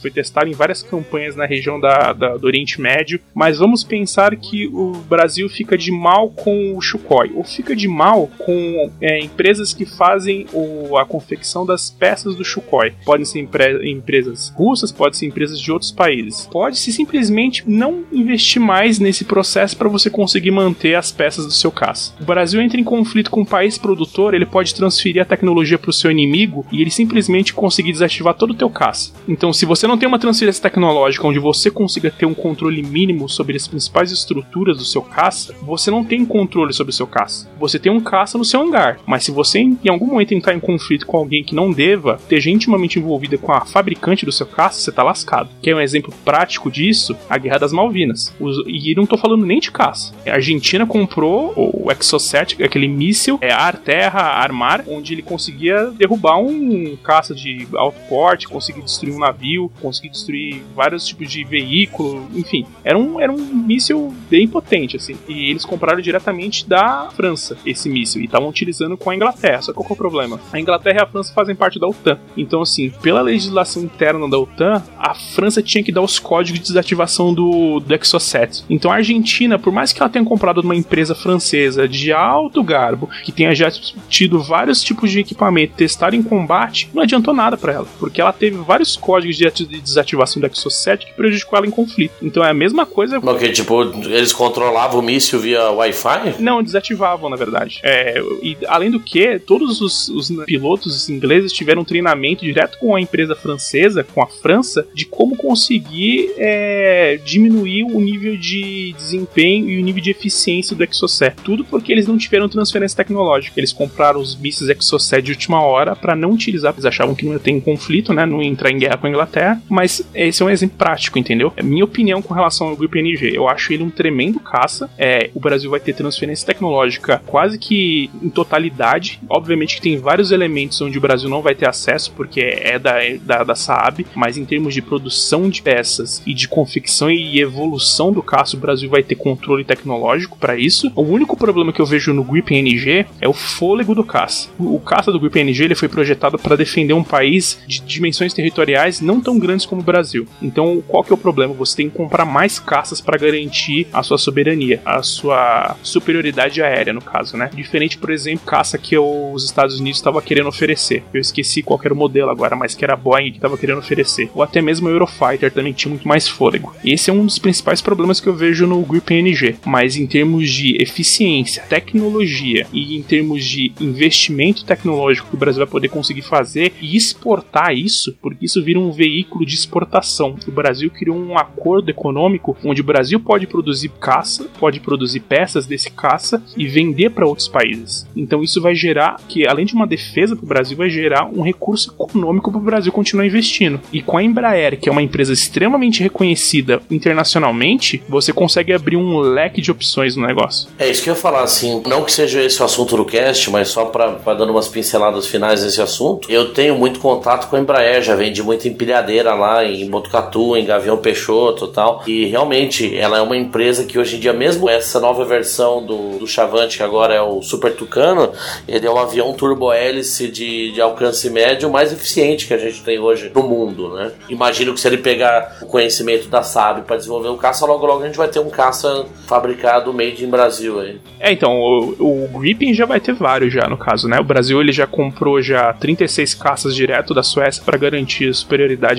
foi testado em várias campanhas na região da, da, do Oriente Médio. Mas vamos pensar que o Brasil fica de mal com o Sukhoi, ou fica de mal com é, empresas que fazem o, a confecção das peças do Sukhoi. Podem ser empresas russas, podem ser empresas de outros países. Pode-se simplesmente não investir mais nesse processo para você conseguir manter as peças do seu caça. O Brasil entra em conflito com um país produtor, ele pode transferir a tecnologia para o seu inimigo e ele simplesmente conseguir desativar todo o teu caça. Então, se você não tem uma transferência tecnológica onde você consiga ter um controle mínimo sobre as principais estruturas do seu caça, você não tem controle sobre o seu caça. Você tem um caça no seu hangar, mas se você em algum momento entrar em conflito com alguém que não deva, esteja intimamente envolvida com a fabricante do seu caça, você tá lascado. Que é um exemplo prático disso, a Guerra das Malvinas. e não tô falando nem de caça. A Argentina comprou o Exocet, aquele míssil, é ar-terra, ar-mar, onde ele conseguia derrubar um caça de alto porte, conseguir destruir um navio, conseguir destruir vários tipos de veículo, enfim. Era um, era um míssil bem potente, assim. E eles compraram diretamente da França esse míssil e estavam utilizando com a Inglaterra. Só que qual é o problema? A Inglaterra e a França fazem parte da OTAN. Então, assim, pela legislação interna da OTAN, a França tinha que dar os códigos de desativação do, do Exocet. Então, a Argentina, por mais que ela tenha comprado uma empresa francesa de alto garbo, que tenha já tido vários tipos de equipamento testado em combate, não adiantou nada para ela, porque ela teve vários códigos de desativação do Exocet que prejudicou ela em conflito. Então, é a mesma coisa. Porque, tipo, eles controlavam o míssil via Wi-Fi? Não, desativavam, na verdade. É, e além do que, todos os, os, pilotos ingleses tiveram treinamento direto com a empresa francesa, com a França, de como conseguir é, diminuir o nível de desempenho e o nível de eficiência do Exocet. Tudo porque eles não tiveram transferência tecnológica. Eles compraram os mísseis Exocet de última hora para não utilizar, eles achavam que não ia ter um conflito, né? Não ia entrar em guerra com a Inglaterra. Mas esse é um exemplo prático, entendeu? É minha opinião com relação ao grupo NG. Eu acho ele um tremendo caça. É, o Brasil vai ter transferência tecnológica quase que em totalidade. Obviamente que tem vários elementos onde o Brasil não vai ter acesso, porque é da, da, da Saab, mas em termos de produção de peças e de confecção e evolução do caça, o Brasil vai ter controle tecnológico para isso. O único problema que eu vejo no Grip NG é o fôlego do caça. O, o caça do Grip NG ele foi projetado para defender um país de dimensões territoriais não tão grandes como o Brasil. Então, qual que é o problema? Você tem que comprar mais caças para garantir a sua soberania, a sua superioridade aérea, no caso, né? Diferente, por exemplo, caça que os Estados Unidos estava querendo oferecer. Eu esqueci qual era o modelo agora, mas que era a Boeing que estava querendo oferecer. Ou até mesmo o Eurofighter também tinha muito mais fôlego. Esse é um dos principais problemas que eu vejo no Grip NG. Mas em termos de eficiência, tecnologia e em termos de investimento tecnológico que o Brasil vai poder conseguir fazer e exportar isso, porque isso vira um veículo de exportação. O Brasil criou um acordo econômico onde o Brasil pode produzir caça, pode produzir peças desse caça e vender para outros países. Então isso vai gerar que, além de uma defesa para o Brasil, vai gerar um recurso econômico para o Brasil continuar investindo. E com a Embraer, que é uma empresa extremamente reconhecida internacionalmente, você consegue abrir um leque de opções no negócio. É isso que eu ia falar, assim, não que seja esse o assunto do cast, mas só para dando umas pinceladas finais nesse assunto, eu tenho muito contato com a Embraer, já vendi muita empilhadeira lá em Botucatu, em Gavião Peixoto e tal, e realmente ela é uma empresa que hoje em dia, mesmo essa nova versão do, do Chavante, que agora é o Super Tucano, ele é um avião turbo-hélice de, de alcance médio mais eficiente que a gente tem hoje no mundo, né? Imagino que se ele pegar o conhecimento da Saab para desenvolver um caça, logo logo a gente vai ter um caça fabricado made in Brasil aí. É, então, o, o Gripen já vai ter vários já, no caso, né? O Brasil ele já comprou já 36 caças direto da Suécia para garantir a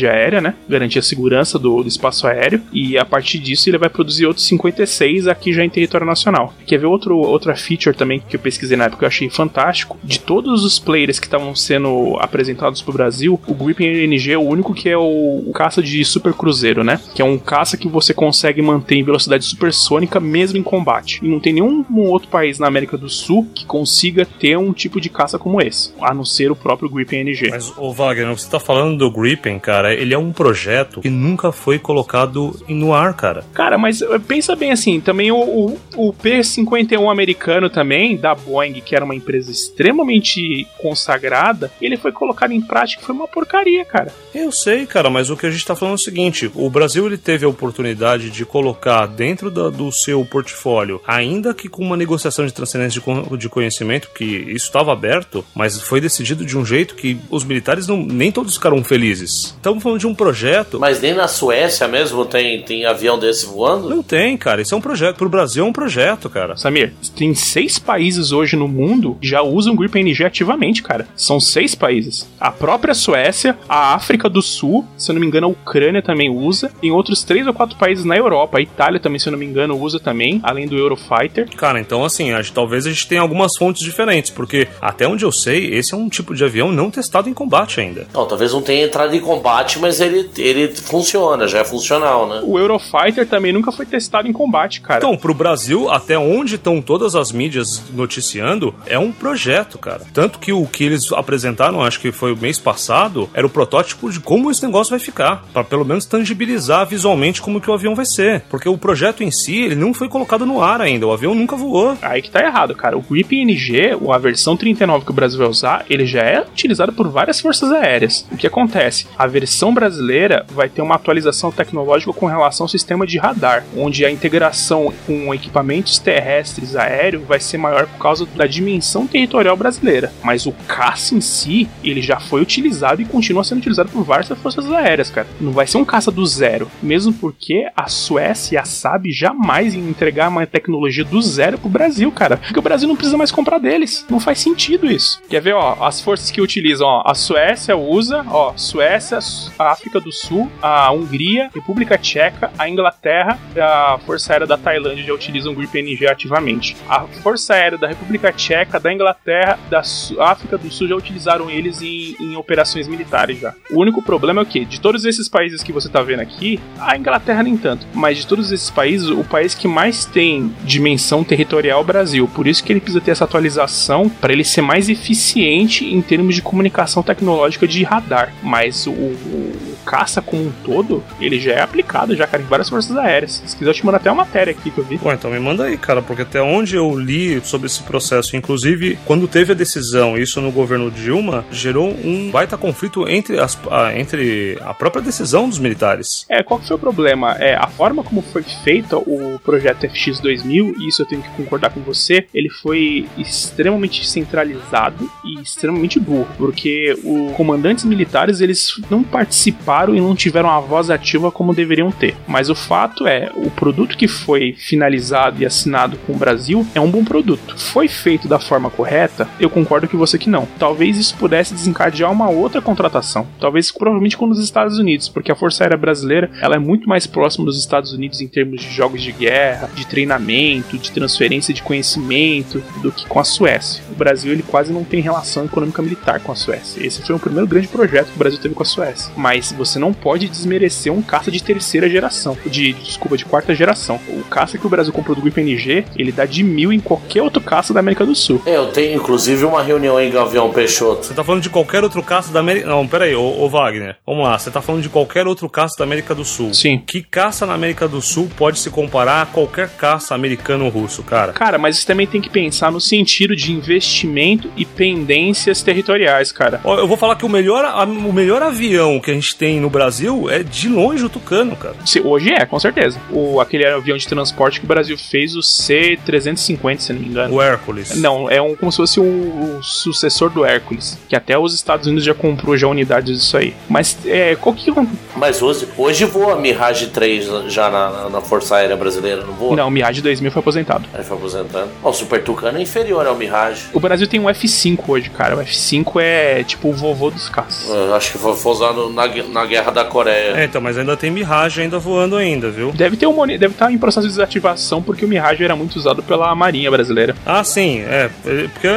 aérea, né? Garantir a segurança do, do, espaço aéreo. E a partir disso ele vai produzir outros 56 aqui já em território nacional. Quer ver outro, outra feature também que eu pesquisei na época que eu achei fantástico? De todos os players que estavam sendo apresentados pro Brasil, o Gripen NG é o único que é o, o caça de super cruzeiro, né? Que é um caça que você consegue manter em velocidade supersônica mesmo em combate. E não tem nenhum outro país na América do Sul que consiga ter um tipo de caça como esse, a não ser o próprio Gripen NG. Mas, ô Wagner, você tá falando do Gripen, cara, ele é um projeto que nunca foi colocado no ar, cara. Cara, mas eh, pensa bem assim, também o, o, o P-51 americano também, da Boeing, que era uma empresa extremamente consagrada, ele foi colocado em prática e foi uma porcaria, cara. Eu sei, cara, mas o que a gente tá falando é o seguinte, o Brasil ele teve a oportunidade de colocar dentro da, do seu portfólio, ainda que com uma negociação de transferência de, de conhecimento, que isso estava aberto, mas foi decidido de um jeito que os militares não, nem todos ficaram felizes. Estamos falando de um projeto. Mas nem na Suécia mesmo tem, tem avião desse voando? Não tem, cara. Isso é um projeto. Pro Brasil é um projeto, cara. Samir, tem seis países hoje no mundo que já usam Grip NG ativamente, cara. São seis países. A própria Suécia, a África do Sul, se eu não me engano, a Ucrânia também usa. Em outros três ou quatro países na Europa. A Itália também, se eu não me engano, usa também, além do Eurofighter. Cara, então assim, a gente, talvez a gente tenha algumas fontes diferentes, porque até onde eu sei, esse é um tipo de avião não testado em combate ainda. Não, talvez não tenha entrado em combate, mas ele, ele funciona, já é funcional, né? O Eurofighter também nunca foi testado em combate, cara. Então, pro Brasil, até onde estão todas as mídias noticiando, é um projeto, cara. Tanto que o que eles apresentaram, acho que foi o mês passado, era o protótipo de como esse negócio vai ficar, para pelo menos tangibilizar visualmente como que o avião vai ser, porque o projeto em si, ele não foi colocado no ar ainda, o avião nunca voou. Aí que tá errado, cara. O Grip NG, a versão 39 que o Brasil vai usar, ele já é utilizado por várias forças aéreas. O que acontece? A versão brasileira vai ter uma atualização tecnológica com relação ao sistema de radar, onde a integração com equipamentos terrestres aéreos vai ser maior por causa da dimensão territorial brasileira. Mas o caça em si, ele já foi utilizado e continua sendo utilizado por várias forças aéreas, cara. Não vai ser um caça do zero, mesmo porque a Suécia e a SAB jamais entregar uma tecnologia do zero pro Brasil, cara. Porque o Brasil não precisa mais comprar deles. Não faz sentido isso. Quer ver, ó, as forças que utilizam, ó, a Suécia usa, ó, Suécia, a África do Sul, a Hungria, República Tcheca, a Inglaterra, a Força Aérea da Tailândia já utilizam o Grip NG ativamente. A Força Aérea da República Tcheca, da Inglaterra, da África do Sul já utilizaram eles em, em operações militares já. O único problema é o que? De todos esses países que você tá vendo aqui, a Inglaterra nem tanto, mas de todos esses países, o país que mais tem dimensão territorial é o Brasil. Por isso que ele precisa ter essa atualização para ele ser mais eficiente em termos de comunicação tecnológica de radar. Mas o, o caça como um todo, ele já é aplicado já, cara, em várias forças aéreas. Se quiser, eu te mando até uma matéria aqui que eu vi. Bom, então me manda aí, cara, porque até onde eu li sobre esse processo, inclusive quando teve a decisão, isso no governo Dilma, gerou um baita conflito entre, as, a, entre a própria decisão dos militares. É, qual que foi o problema? É, a forma como foi feita o projeto FX2000, e isso eu tenho que concordar com você, ele foi extremamente centralizado e extremamente burro, porque os comandantes militares, eles não participaram e não tiveram a voz ativa como deveriam ter. Mas o fato é, o produto que foi finalizado e assinado com o Brasil é um bom produto. Foi feito da forma correta? Eu concordo com você que não. Talvez isso pudesse desencadear uma outra contratação. Talvez provavelmente com os Estados Unidos, porque a Força Aérea Brasileira ela é muito mais próxima dos Estados Unidos em termos de jogos de guerra, de treinamento, de transferência de conhecimento do que com a Suécia. O Brasil ele quase não tem relação econômica militar com a Suécia. Esse foi o primeiro grande projeto que o Brasil teve com a Suécia. Mas você não pode desmerecer um caça de terceira geração, de desculpa, de quarta geração. O caça que o Brasil comprou do Grip NG, ele dá de mil em qualquer outro caça da América do Sul. É, eu tenho inclusive uma reunião em Gavião Peixoto. Você tá falando de qualquer outro caça da América. Não, pera aí, ô, ô, Wagner. Vamos lá, você tá falando de qualquer outro caça da América do Sul. Sim. Que caça na América do Sul pode se comparar a qualquer caça americano ou russo, cara? Cara, mas você também tem que pensar no sentido de investimento e pendências territoriais, cara. Ó, Eu vou falar que o melhor, o melhor avião que a gente tem tem no Brasil é de longe o Tucano, cara. Se- Hoje é, com certeza. O, aquele avião de transporte que o Brasil fez, o C-350, se não me engano. O Hércules. Não, é um, como se fosse o, o sucessor do Hércules, que até os Estados Unidos já comprou já unidades disso aí. Mas é, qual que Mas hoje, hoje voa a Mirage 3 já na, na- na Força Aérea Brasileira, não voa? Não, o Mirage 2000 foi aposentado. Ele foi aposentando. Ó, o Super Tucano é inferior ao Mirage. O Brasil tem um F5 hoje, cara. O F5 é tipo o vovô dos caças. Eu acho que foi, foi usado na, gue- Guerra da Coreia. É, então, mas ainda tem Mirage ainda voando ainda, viu? Deve ter um deve estar em processo de desativação porque o Mirage era muito usado pela Marinha brasileira. Ah, sim, é. ele- Porque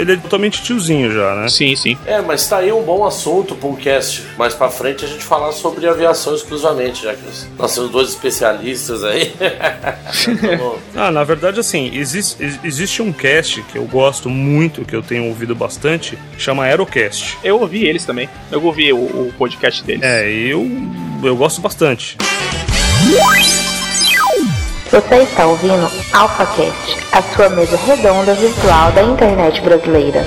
ele é totalmente tiozinho já, né? Sim, sim. É, mas tá aí um bom assunto para um cast. Mais pra frente a gente falar sobre aviação exclusivamente, já que nós- temos dois especialistas aí. Ah, na verdade, assim, existe, ex- existe um cast que eu gosto muito, que eu tenho ouvido bastante, chama Aerocast. Eu ouvi eles também. Eu ouvi o, o podcast deles. É, eu, eu gosto bastante. Você está ouvindo AlphaCast, a sua mesa redonda virtual da internet brasileira.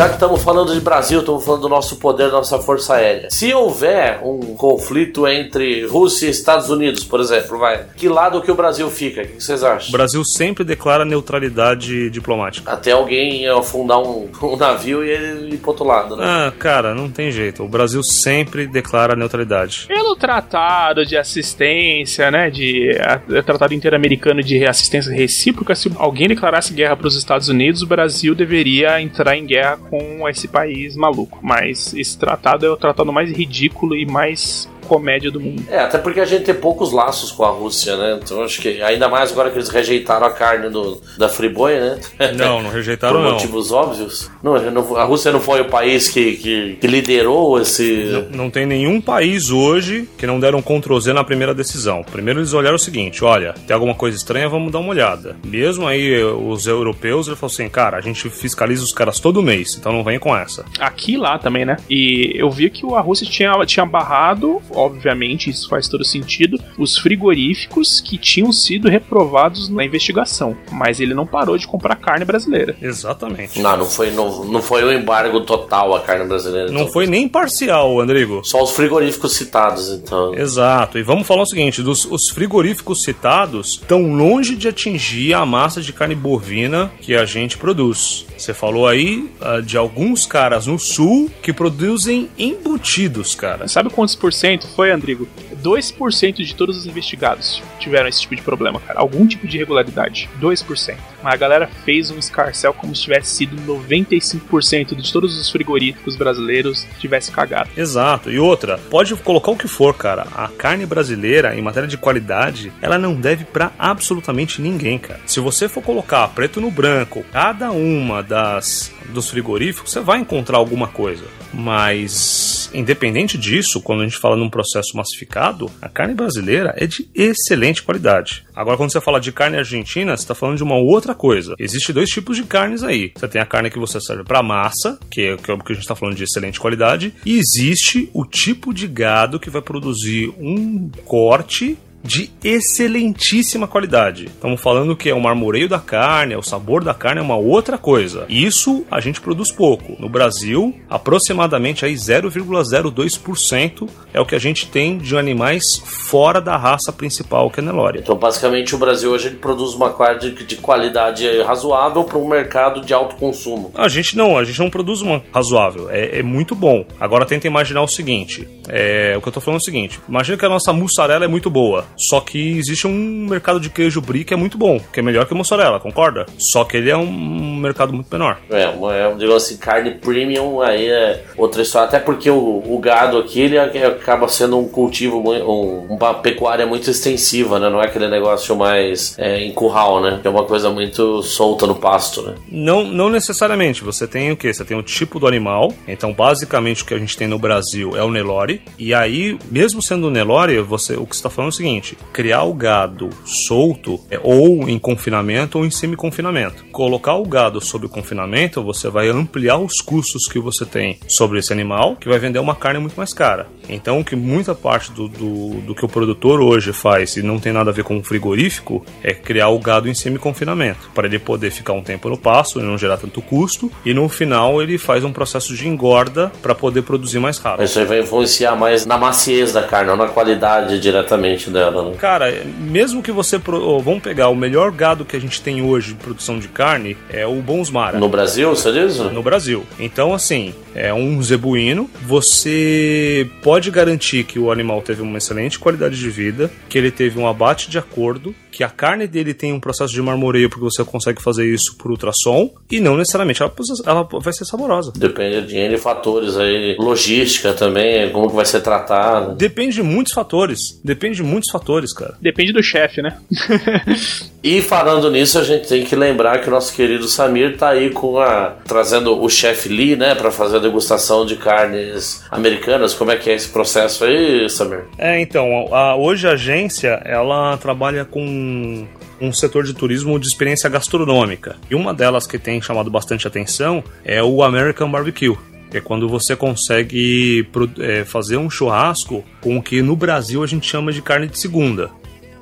Já que estamos falando de Brasil, estamos falando do nosso poder, da nossa força aérea. Se houver um conflito entre Rússia e Estados Unidos, por exemplo, vai, que lado que o Brasil fica? O que vocês O acham? Brasil sempre declara neutralidade diplomática. Até alguém afundar um, um navio e ele ir pro outro lado, né? Ah, cara, não tem jeito. O Brasil sempre declara neutralidade. Pelo tratado de assistência, né, de a- é tratado interamericano de assistência recíproca, se alguém declarasse guerra para os Estados Unidos, o Brasil deveria entrar em guerra com esse país maluco. Mas esse tratado é o tratado mais ridículo e mais comédia do mundo. É, até porque a gente tem poucos laços com a Rússia, né? Então acho que ainda mais agora que eles rejeitaram a carne do, da Friboi, né? Não, não rejeitaram Por não. motivos óbvios. Não, não- a Rússia não foi o país que, que, que liderou esse. Não tem nenhum país hoje que não deram Ctrl Z na primeira decisão. Primeiro eles olharam o seguinte: olha, tem alguma coisa estranha, vamos dar uma olhada. Mesmo aí os europeus, ele falou assim: cara, a gente fiscaliza os caras todo mês, então não vem com essa. Aqui e lá também, né? E eu vi que a Rússia tinha, tinha barrado, obviamente, isso faz todo sentido, os frigoríficos que tinham sido reprovados na investigação. Mas ele não parou de comprar carne brasileira. Exatamente. Não, não foi, não, não foi um embargo total a carne brasileira. Não então. foi nem parcial, Andrigo. Só os frigoríficos citados, então. Exato, e vamos falar o seguinte: dos, os frigoríficos citados estão longe de atingir a massa de carne bovina que a gente produz. Você falou aí ah, de alguns caras no sul que produzem embutidos, cara. Sabe quantos por cento foi, Andrigo? 2% de todos os investigados tiveram esse tipo de problema, cara. Algum tipo de irregularidade. 2%. Mas a galera fez um escarcel como se tivesse sido 95% de todos os frigoríficos brasileiros tivesse cagado. Exato. E outra, pode colocar o que for, cara. A carne brasileira, em matéria de qualidade, ela não deve pra absolutamente ninguém, cara. Se você for colocar preto no branco, cada uma das dos frigoríficos, você vai encontrar alguma coisa. Mas, independente disso, quando a gente fala num processo massificado, a carne brasileira é de excelente qualidade. Agora, quando você fala de carne argentina, você está falando de uma outra coisa. Existem dois tipos de carnes aí. Você tem a carne que você serve para massa, que é, que é o que a gente está falando de excelente qualidade, e existe o tipo de gado que vai produzir um corte de excelentíssima qualidade. Estamos falando que é o marmoreio da carne, é o sabor da carne é uma outra coisa. Isso a gente produz pouco. No Brasil, aproximadamente aí 0,02% é o que a gente tem de animais fora da raça principal, que é Nelore. Então, basicamente, o Brasil hoje produz uma carne de, de qualidade razoável para um mercado de alto consumo. A gente não, a gente não produz uma razoável, é, é muito bom. Agora tenta imaginar o seguinte: é, o que eu tô falando é o seguinte: imagina que a nossa mussarela é muito boa, só que existe um mercado de queijo brie que é muito bom, que é melhor que a mussarela, concorda? Só que ele é um mercado muito menor. É, uma, é, digamos assim, carne premium aí é outra história. Até porque o, o gado aqui ele acaba sendo um cultivo, um- uma pecuária muito extensiva, né? Não é aquele negócio mais é, em curral, né? Que é uma coisa muito solta no pasto, né? Não, não necessariamente. Você tem o que? Você tem o tipo do animal. Então, basicamente, o que a gente tem no Brasil é o Nelore. E aí, mesmo sendo o Nelore, você, o que está falando é o seguinte: criar o gado solto, é, ou em confinamento ou em semi-confinamento. Colocar o gado sob confinamento, você vai ampliar os custos que você tem sobre esse animal, que vai vender uma carne muito mais cara. Então, que muita parte do, do, do que o produtor hoje faz, e não tem nada a ver com o frigorífico, é criar o gado em semi-confinamento, para ele poder ficar um tempo no pasto e não gerar tanto custo, e no final ele faz um processo de engorda para poder produzir mais rápido. Isso vai influenciar mais na maciez da carne, não na qualidade diretamente dela, né? Cara, mesmo que você. Pro... ó, vamos pegar o melhor gado que a gente tem hoje de produção de carne, é o Bonsmara. No Brasil, você diz? no Brasil. Então, assim, é um zebuíno. Você pode garantir que o animal teve uma excelente qualidade de vida, que ele teve um abate de acordo, que a carne dele tem um processo de marmoreio, porque você consegue fazer isso por ultrassom, e não necessariamente ela, ela vai ser saborosa. Depende de N fatores aí, logística também, como que vai ser tratado. Depende de muitos fatores. Depende de muitos fatores, cara. Depende do chefe, né? E falando nisso, a gente tem que lembrar que o nosso querido Samir tá aí com a trazendo o chefe Lee, né, para fazer a degustação de carnes americanas. Como é que é esse processo aí, Samir? É, então, a- hoje a agência, ela trabalha com um setor de turismo de experiência gastronômica. E uma delas que tem chamado bastante atenção é o American Barbecue. É quando você consegue é, fazer um churrasco com o que no Brasil a gente chama de carne de segunda.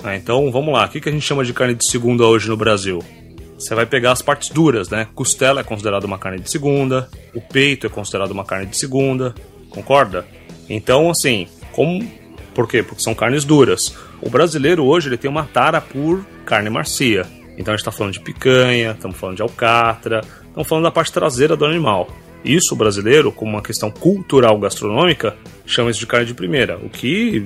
Ah, então vamos lá, o que que a gente chama de carne de segunda hoje no Brasil? Você vai pegar as partes duras, né? Costela é considerada uma carne de segunda, o peito é considerado uma carne de segunda, concorda? Então, assim, como. Por quê? Porque são carnes duras. O brasileiro hoje ele tem uma tara por carne macia. Então a gente está falando de picanha, estamos falando de alcatra, estamos falando da parte traseira do animal. Isso brasileiro, como uma questão cultural gastronômica, chama isso de carne de primeira. O que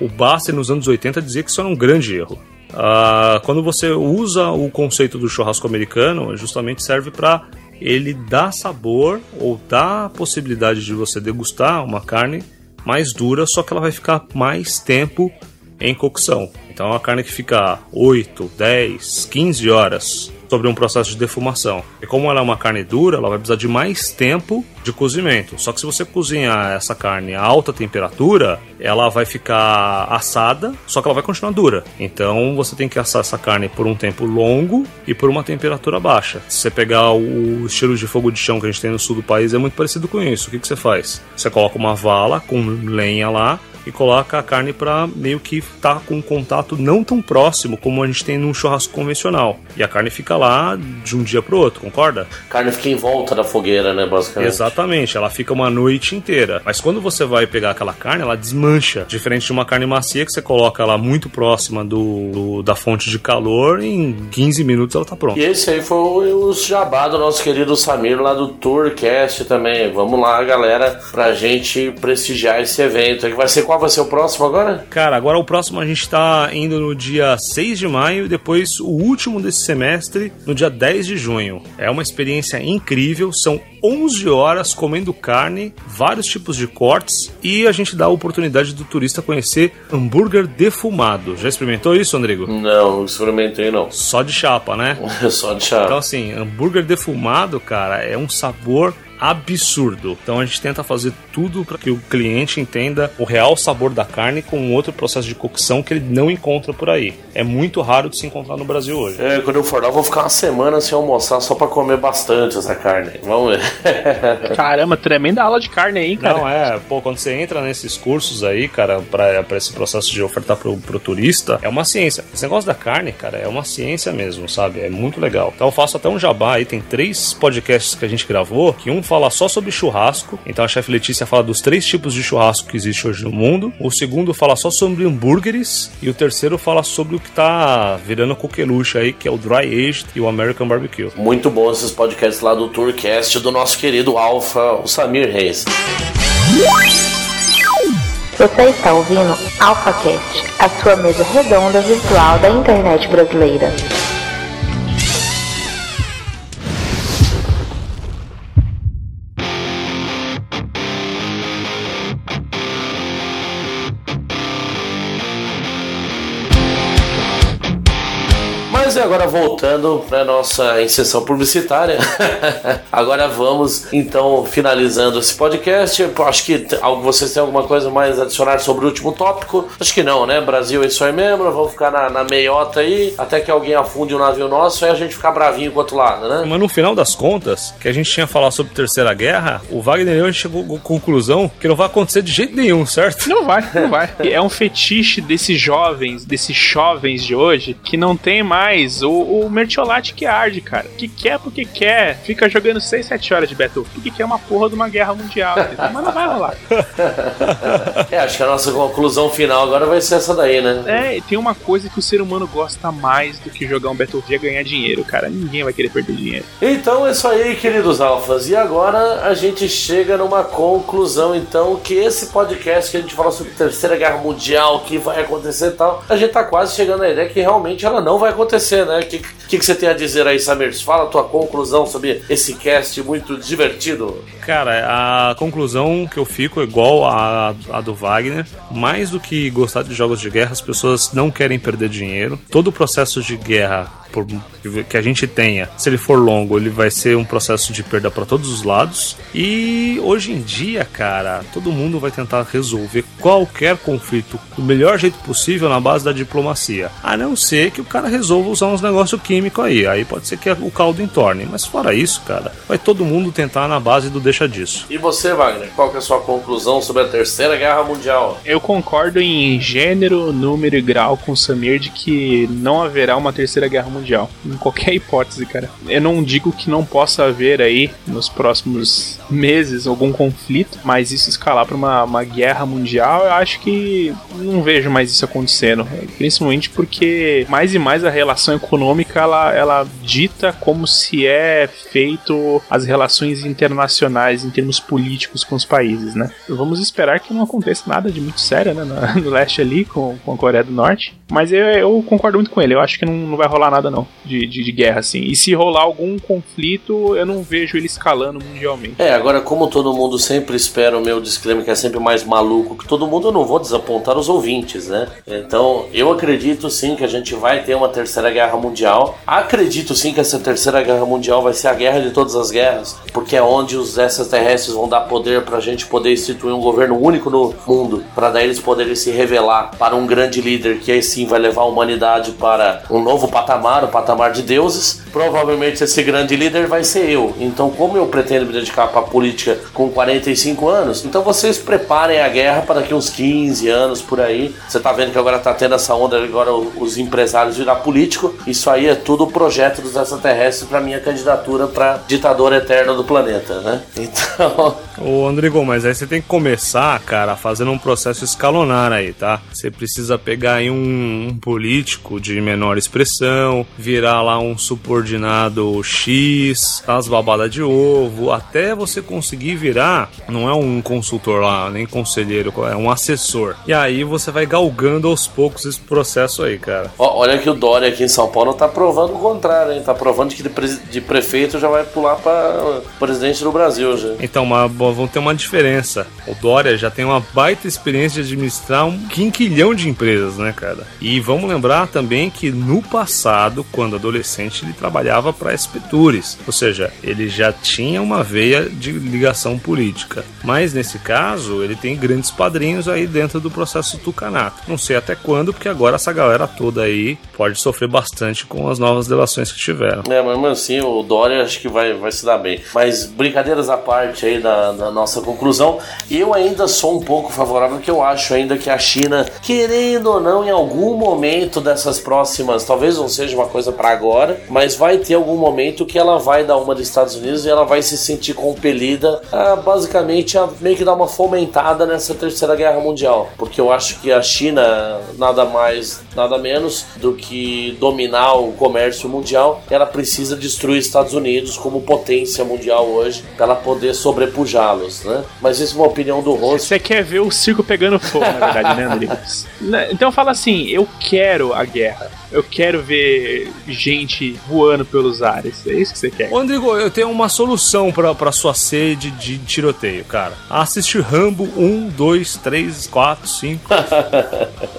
o Basser nos anos 80 dizia que isso era um grande erro. Ah, quando você usa o conceito do churrasco americano, justamente serve para ele dar sabor ou dar a possibilidade de você degustar uma carne mais dura, só que ela vai ficar mais tempo em cocção. Então é uma carne que fica 8, 10, 15 horas sobre um processo de defumação. E como ela é uma carne dura, ela vai precisar de mais tempo de cozimento. Só que se você cozinhar essa carne a alta temperatura, ela vai ficar assada, só que ela vai continuar dura. Então você tem que assar essa carne por um tempo longo e por uma temperatura baixa. Se você pegar o estilo de fogo de chão que a gente tem no sul do país, é muito parecido com isso. O que, que você faz? Você coloca uma vala com lenha lá e coloca a carne para meio que estar com um contato não tão próximo como a gente tem num churrasco convencional. E a carne fica lá de um dia pro outro, concorda? A carne fica em volta da fogueira, né, basicamente. Exatamente, ela fica uma noite inteira. Mas quando você vai pegar aquela carne, ela desmancha. Diferente de uma carne macia que você coloca ela muito próxima do, do- da fonte de calor, em 15 minutos ela tá pronta. E esse aí foi o jabá do nosso querido Samir lá do Tourcast também. Vamos lá, galera, pra gente prestigiar esse evento. Que vai ser qual vai ser o próximo agora? Cara, agora o próximo a gente tá indo no dia 6 de maio e depois o último desse semestre no dia 10 de junho. É uma experiência incrível, são 11 horas comendo carne, vários tipos de cortes e a gente dá a oportunidade do turista conhecer hambúrguer defumado. Já experimentou isso, Andrigo? Não, não experimentei não. Só de chapa, né? Só de chá. Então, assim, hambúrguer defumado, cara, é um sabor absurdo. Então a gente tenta fazer tudo para que o cliente entenda o real sabor da carne com um outro processo de cocção que ele não encontra por aí. É muito raro de se encontrar no Brasil hoje. É, quando eu for lá, eu vou ficar uma semana sem almoçar só pra comer bastante essa carne. Vamos ver. Caramba, tremenda aula de carne aí, cara. Não, é, pô, quando você entra nesses cursos aí, cara, pra, pra esse processo de ofertar pro, pro turista, é uma ciência. Esse negócio da carne, cara, é uma ciência mesmo, sabe? É muito legal. Então eu faço até um jabá aí, tem três podcasts que a gente gravou, que um fala só sobre churrasco, então a chefe Letícia fala dos três tipos de churrasco que existe hoje no mundo, o segundo fala só sobre hambúrgueres, e o terceiro fala sobre o que tá virando coqueluche aí, que é o Dry Aged e o American Barbecue. Muito bom esses podcasts lá do Tourcast do nosso querido Alfa, o Samir Reis. Você está ouvindo AlphaCast, a sua mesa redonda virtual da internet brasileira. Agora voltando para nossa inserção publicitária, agora vamos então finalizando esse podcast. Acho que vocês têm alguma coisa mais a adicionar sobre o último tópico? Acho que não, né? Brasil é isso aí mesmo, vamos ficar na, na meiota aí, até que alguém afunde o um navio nosso e a gente ficar bravinho com o outro lado, né? Mas no final das contas, que a gente tinha falado sobre Terceira Guerra, o Wagner e eu chegou à conclusão que não vai acontecer de jeito nenhum, certo? Não vai, não vai. É um fetiche desses jovens, desses jovens de hoje, que não tem mais o, o mertiolate que arde, cara. Que quer porque quer, fica jogando 6, 7 horas de Battlefield, que quer uma porra de uma guerra mundial, mas não vai rolar. é, acho que a nossa conclusão final agora vai ser essa daí, né? É, tem uma coisa que o ser humano gosta mais do que jogar um Battlefield é ganhar dinheiro, cara. Ninguém vai querer perder dinheiro. Então é isso aí, queridos alfas. E agora a gente chega numa conclusão, então, que esse podcast que a gente fala sobre Terceira Guerra Mundial, que vai acontecer e tal, a gente tá quase chegando à ideia que realmente ela não vai acontecer, né? O que, que, que, você tem a dizer aí, Samir? Fala a tua conclusão sobre esse cast muito divertido. Cara, a conclusão que eu fico é igual a, a do Wagner. Mais do que gostar de jogos de guerra, as pessoas não querem perder dinheiro. Todo o processo de guerra por, que a gente tenha, se ele for longo, ele vai ser um processo de perda para todos os lados. E hoje em dia, cara, todo mundo vai tentar resolver qualquer conflito do melhor jeito possível na base da diplomacia. A não ser que o cara resolva usar uns negócios químicos aí. Aí pode ser que o caldo entorne. Mas fora isso, cara, vai todo mundo tentar na base do deixa disso. E você, Wagner, qual que é a sua conclusão sobre a Terceira Guerra Mundial? Eu concordo em gênero, número e grau com o Samir de que não haverá uma Terceira Guerra Mundial mundial. Em qualquer hipótese, cara. Eu não digo que não possa haver aí nos próximos meses algum conflito, mas isso escalar para uma, uma guerra mundial, eu acho que não vejo mais isso acontecendo. Principalmente porque mais e mais a relação econômica ela, ela dita como se é feito as relações internacionais em termos políticos com os países, né? Vamos esperar que não aconteça nada de muito sério, né? No, leste ali com, com a Coreia do Norte. Mas eu, eu concordo muito com ele. Eu acho que não, não vai rolar nada, de, de, de, guerra, assim. E se rolar algum conflito, eu não vejo ele escalando mundialmente. É, agora, como todo mundo sempre espera o meu disclaimer, que é sempre mais maluco que todo mundo, eu não vou desapontar os ouvintes, né? Então, eu acredito sim que a gente vai ter uma terceira guerra mundial. Acredito sim que essa terceira guerra mundial vai ser a guerra de todas as guerras, porque é onde os extraterrestres vão dar poder pra gente poder instituir um governo único no mundo, para daí eles poderem se revelar para um grande líder que aí sim vai levar a humanidade para um novo patamar, o patamar de deuses. Provavelmente esse grande líder vai ser eu. Então, como eu pretendo me dedicar para a política com 45 anos, então vocês preparem a guerra para daqui uns 15 anos por aí. Você tá vendo que agora tá tendo essa onda agora os empresários virar político. Isso aí é tudo o projeto dos extraterrestres para minha candidatura para ditador eterno do planeta, né? Então, Ô, Andrigo, mas aí você tem que começar, cara, fazendo um processo escalonar aí, tá? Você precisa pegar aí um, um político de menor expressão, virar lá um subordinado X, as babadas de ovo, até você conseguir virar, não é um consultor lá, nem conselheiro, é um assessor. E aí você vai galgando aos poucos esse processo aí, cara. Olha que o Dória aqui em São Paulo tá provando o contrário, hein? Tá provando que de, pre de prefeito já vai pular para presidente do Brasil já. Então, mas vão ter uma diferença. O Dória já tem uma baita experiência de administrar um quinquilhão de empresas, né, cara? E vamos lembrar também que no passado, quando adolescente, ele trabalhava para a Espetures, ou seja, ele já tinha uma veia de ligação política. Mas nesse caso, ele tem grandes padrinhos aí dentro do processo tucanato. Não sei até quando, porque agora essa galera toda aí pode sofrer bastante com as novas delações que tiveram. É, mas assim, o Dória acho que vai, vai se dar bem. Mas brincadeiras à parte aí da, da nossa conclusão, eu ainda sou um pouco favorável, porque eu acho ainda que a China, querendo ou não, em algum momento dessas próximas, talvez não seja uma coisa para agora, mas vai ter algum momento que ela vai dar uma dos Estados Unidos e ela vai se sentir compelida a basicamente a meio que dar uma fomentada nessa terceira guerra mundial, porque eu acho que a China nada mais, nada menos do que dominar o comércio mundial, ela precisa destruir os Estados Unidos como potência mundial hoje para ela poder sobrepujá-los, né? Mas isso é uma opinião do Rossi. Você quer ver o circo pegando fogo, na verdade, né, Andrés? Então fala assim, eu quero a guerra. Eu quero ver gente voando pelos ares. É isso que você quer. Rodrigo, eu tenho uma solução pra, pra sua sede de tiroteio, cara. Assiste Rambo 1, 2, 3, 4, 5.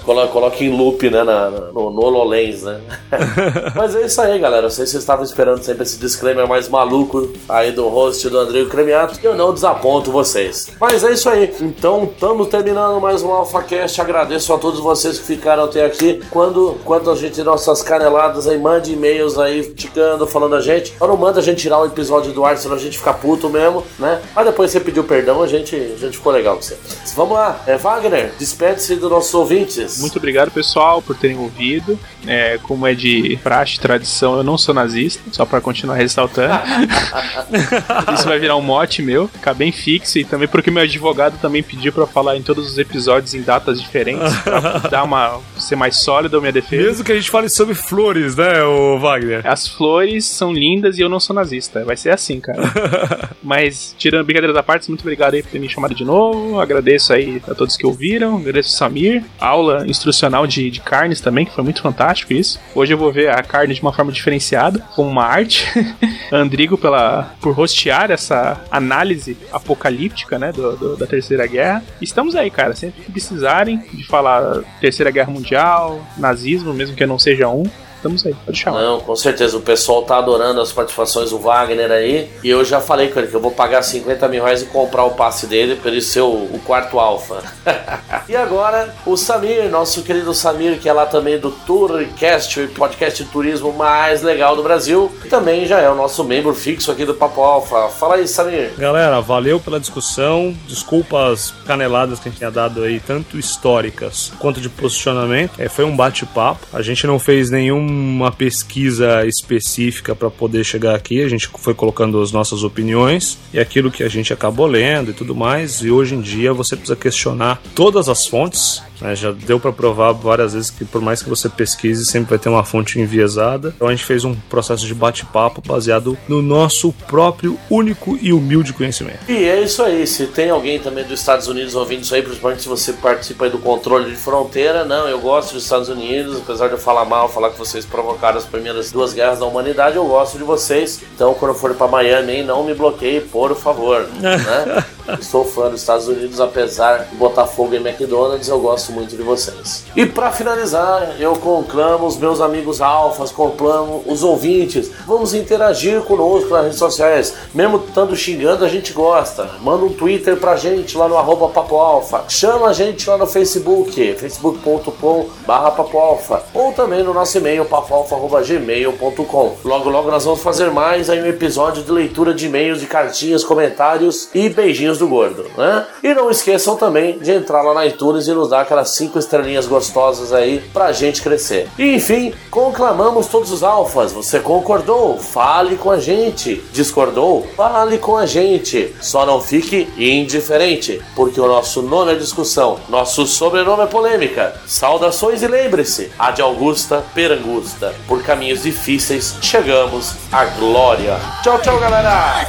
Coloque em loop, né? Na, no, no HoloLens, né? Mas é isso aí, galera. Eu sei que vocês estavam esperando sempre esse disclaimer mais maluco aí do host do André Cremiato. Eu não desaponto vocês. Mas é isso aí. Então, estamos terminando mais um AlphaCast. Agradeço a todos vocês que ficaram até aqui. Quando, quando a gente nossas caneladas aí, mande e-mails aí, ticando, falando a gente. Ou não manda a gente tirar o episódio do ar, senão a gente fica puto mesmo, né? Mas depois você pediu perdão, a gente, a gente ficou legal com você. Vamos lá, é, Wagner, despede-se dos nossos ouvintes. Muito obrigado, pessoal, por terem ouvido. É, como é de praxe, tradição, eu não sou nazista, só para continuar ressaltando. Isso vai virar um mote meu, ficar bem fixo. E também porque meu advogado também pediu para falar em todos os episódios em datas diferentes, pra dar uma. ser mais sólida a minha defesa. Mesmo que a gente fale sobre flores, né, o Wagner? As flores são lindas e eu não sou nazista. Vai ser assim, cara. Mas, tirando brincadeira da parte, muito obrigado aí por ter me chamado de novo. Agradeço aí a todos que ouviram. Agradeço o Samir. Aula instrucional de, de carnes também, que foi muito fantástico isso. Hoje eu vou ver a carne de uma forma diferenciada, como uma arte. Andrigo pela, por rostear essa análise apocalíptica, né, do, do, da Terceira Guerra. Estamos aí, cara. Sempre que precisarem de falar Terceira Guerra Mundial, nazismo, mesmo que eu não seja um, estamos aí, pode chamar. Não, com certeza. O pessoal tá adorando as participações do Wagner aí. E eu já falei com ele que eu vou pagar 50 mil reais e comprar o passe dele para ele ser o, o quarto alfa. e agora, o Samir, nosso querido Samir, que é lá também do Tourcast, o podcast de turismo mais legal do Brasil. E também já é o nosso membro fixo aqui do Papo Alfa. Fala aí, Samir. Galera, valeu pela discussão. Desculpa as caneladas que a gente tinha dado aí, tanto históricas quanto de posicionamento. É, foi um bate-papo. A gente não fez nenhuma pesquisa específica para poder chegar aqui. A gente foi colocando as nossas opiniões e aquilo que a gente acabou lendo e tudo mais. E hoje em dia você precisa questionar todas as fontes. Né? Já deu para provar várias vezes que por mais que você pesquise, sempre vai ter uma fonte enviesada. Então a gente fez um processo de bate-papo baseado no nosso próprio único e humilde conhecimento. E é isso aí. Se tem alguém também dos Estados Unidos ouvindo isso aí, principalmente se você participa aí do controle de fronteira, não, eu gosto dos Estados Unidos, apesar de eu falar mal, falar que vocês provocaram as primeiras duas guerras da humanidade, eu gosto de vocês. Então, quando eu for para Miami, hein, não me bloqueie, por favor. né? Sou fã dos Estados Unidos, apesar de botar fogo em McDonald's, eu gosto muito de vocês. E para finalizar, eu conclamo os meus amigos alfas, conclamo os ouvintes. Vamos interagir conosco nas redes sociais. Mesmo estando xingando, a gente gosta. Manda um Twitter pra gente lá no arroba Papo Alfa. Chama a gente lá no Facebook, facebook.com barra Papo Alfa. Ou também no nosso e-mail, papoalfa.gmail.com. Logo, logo nós vamos fazer mais aí um episódio de leitura de e-mails, de cartinhas, comentários e beijinhos do gordo, né? E não esqueçam também de entrar lá na iTunes e nos dar aquelas cinco estrelinhas gostosas aí pra gente crescer. E enfim, conclamamos todos os alfas. Você concordou? Fale com a gente. Discordou? Fale com a gente. Só não fique indiferente, porque o nosso nome é discussão, nosso sobrenome é polêmica. Saudações e lembre-se, a de Augusta Perangusta. Por caminhos difíceis chegamos à glória. Tchau, tchau, galera!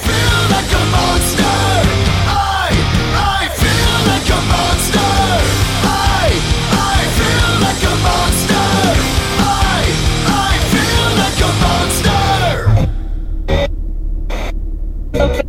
Okay.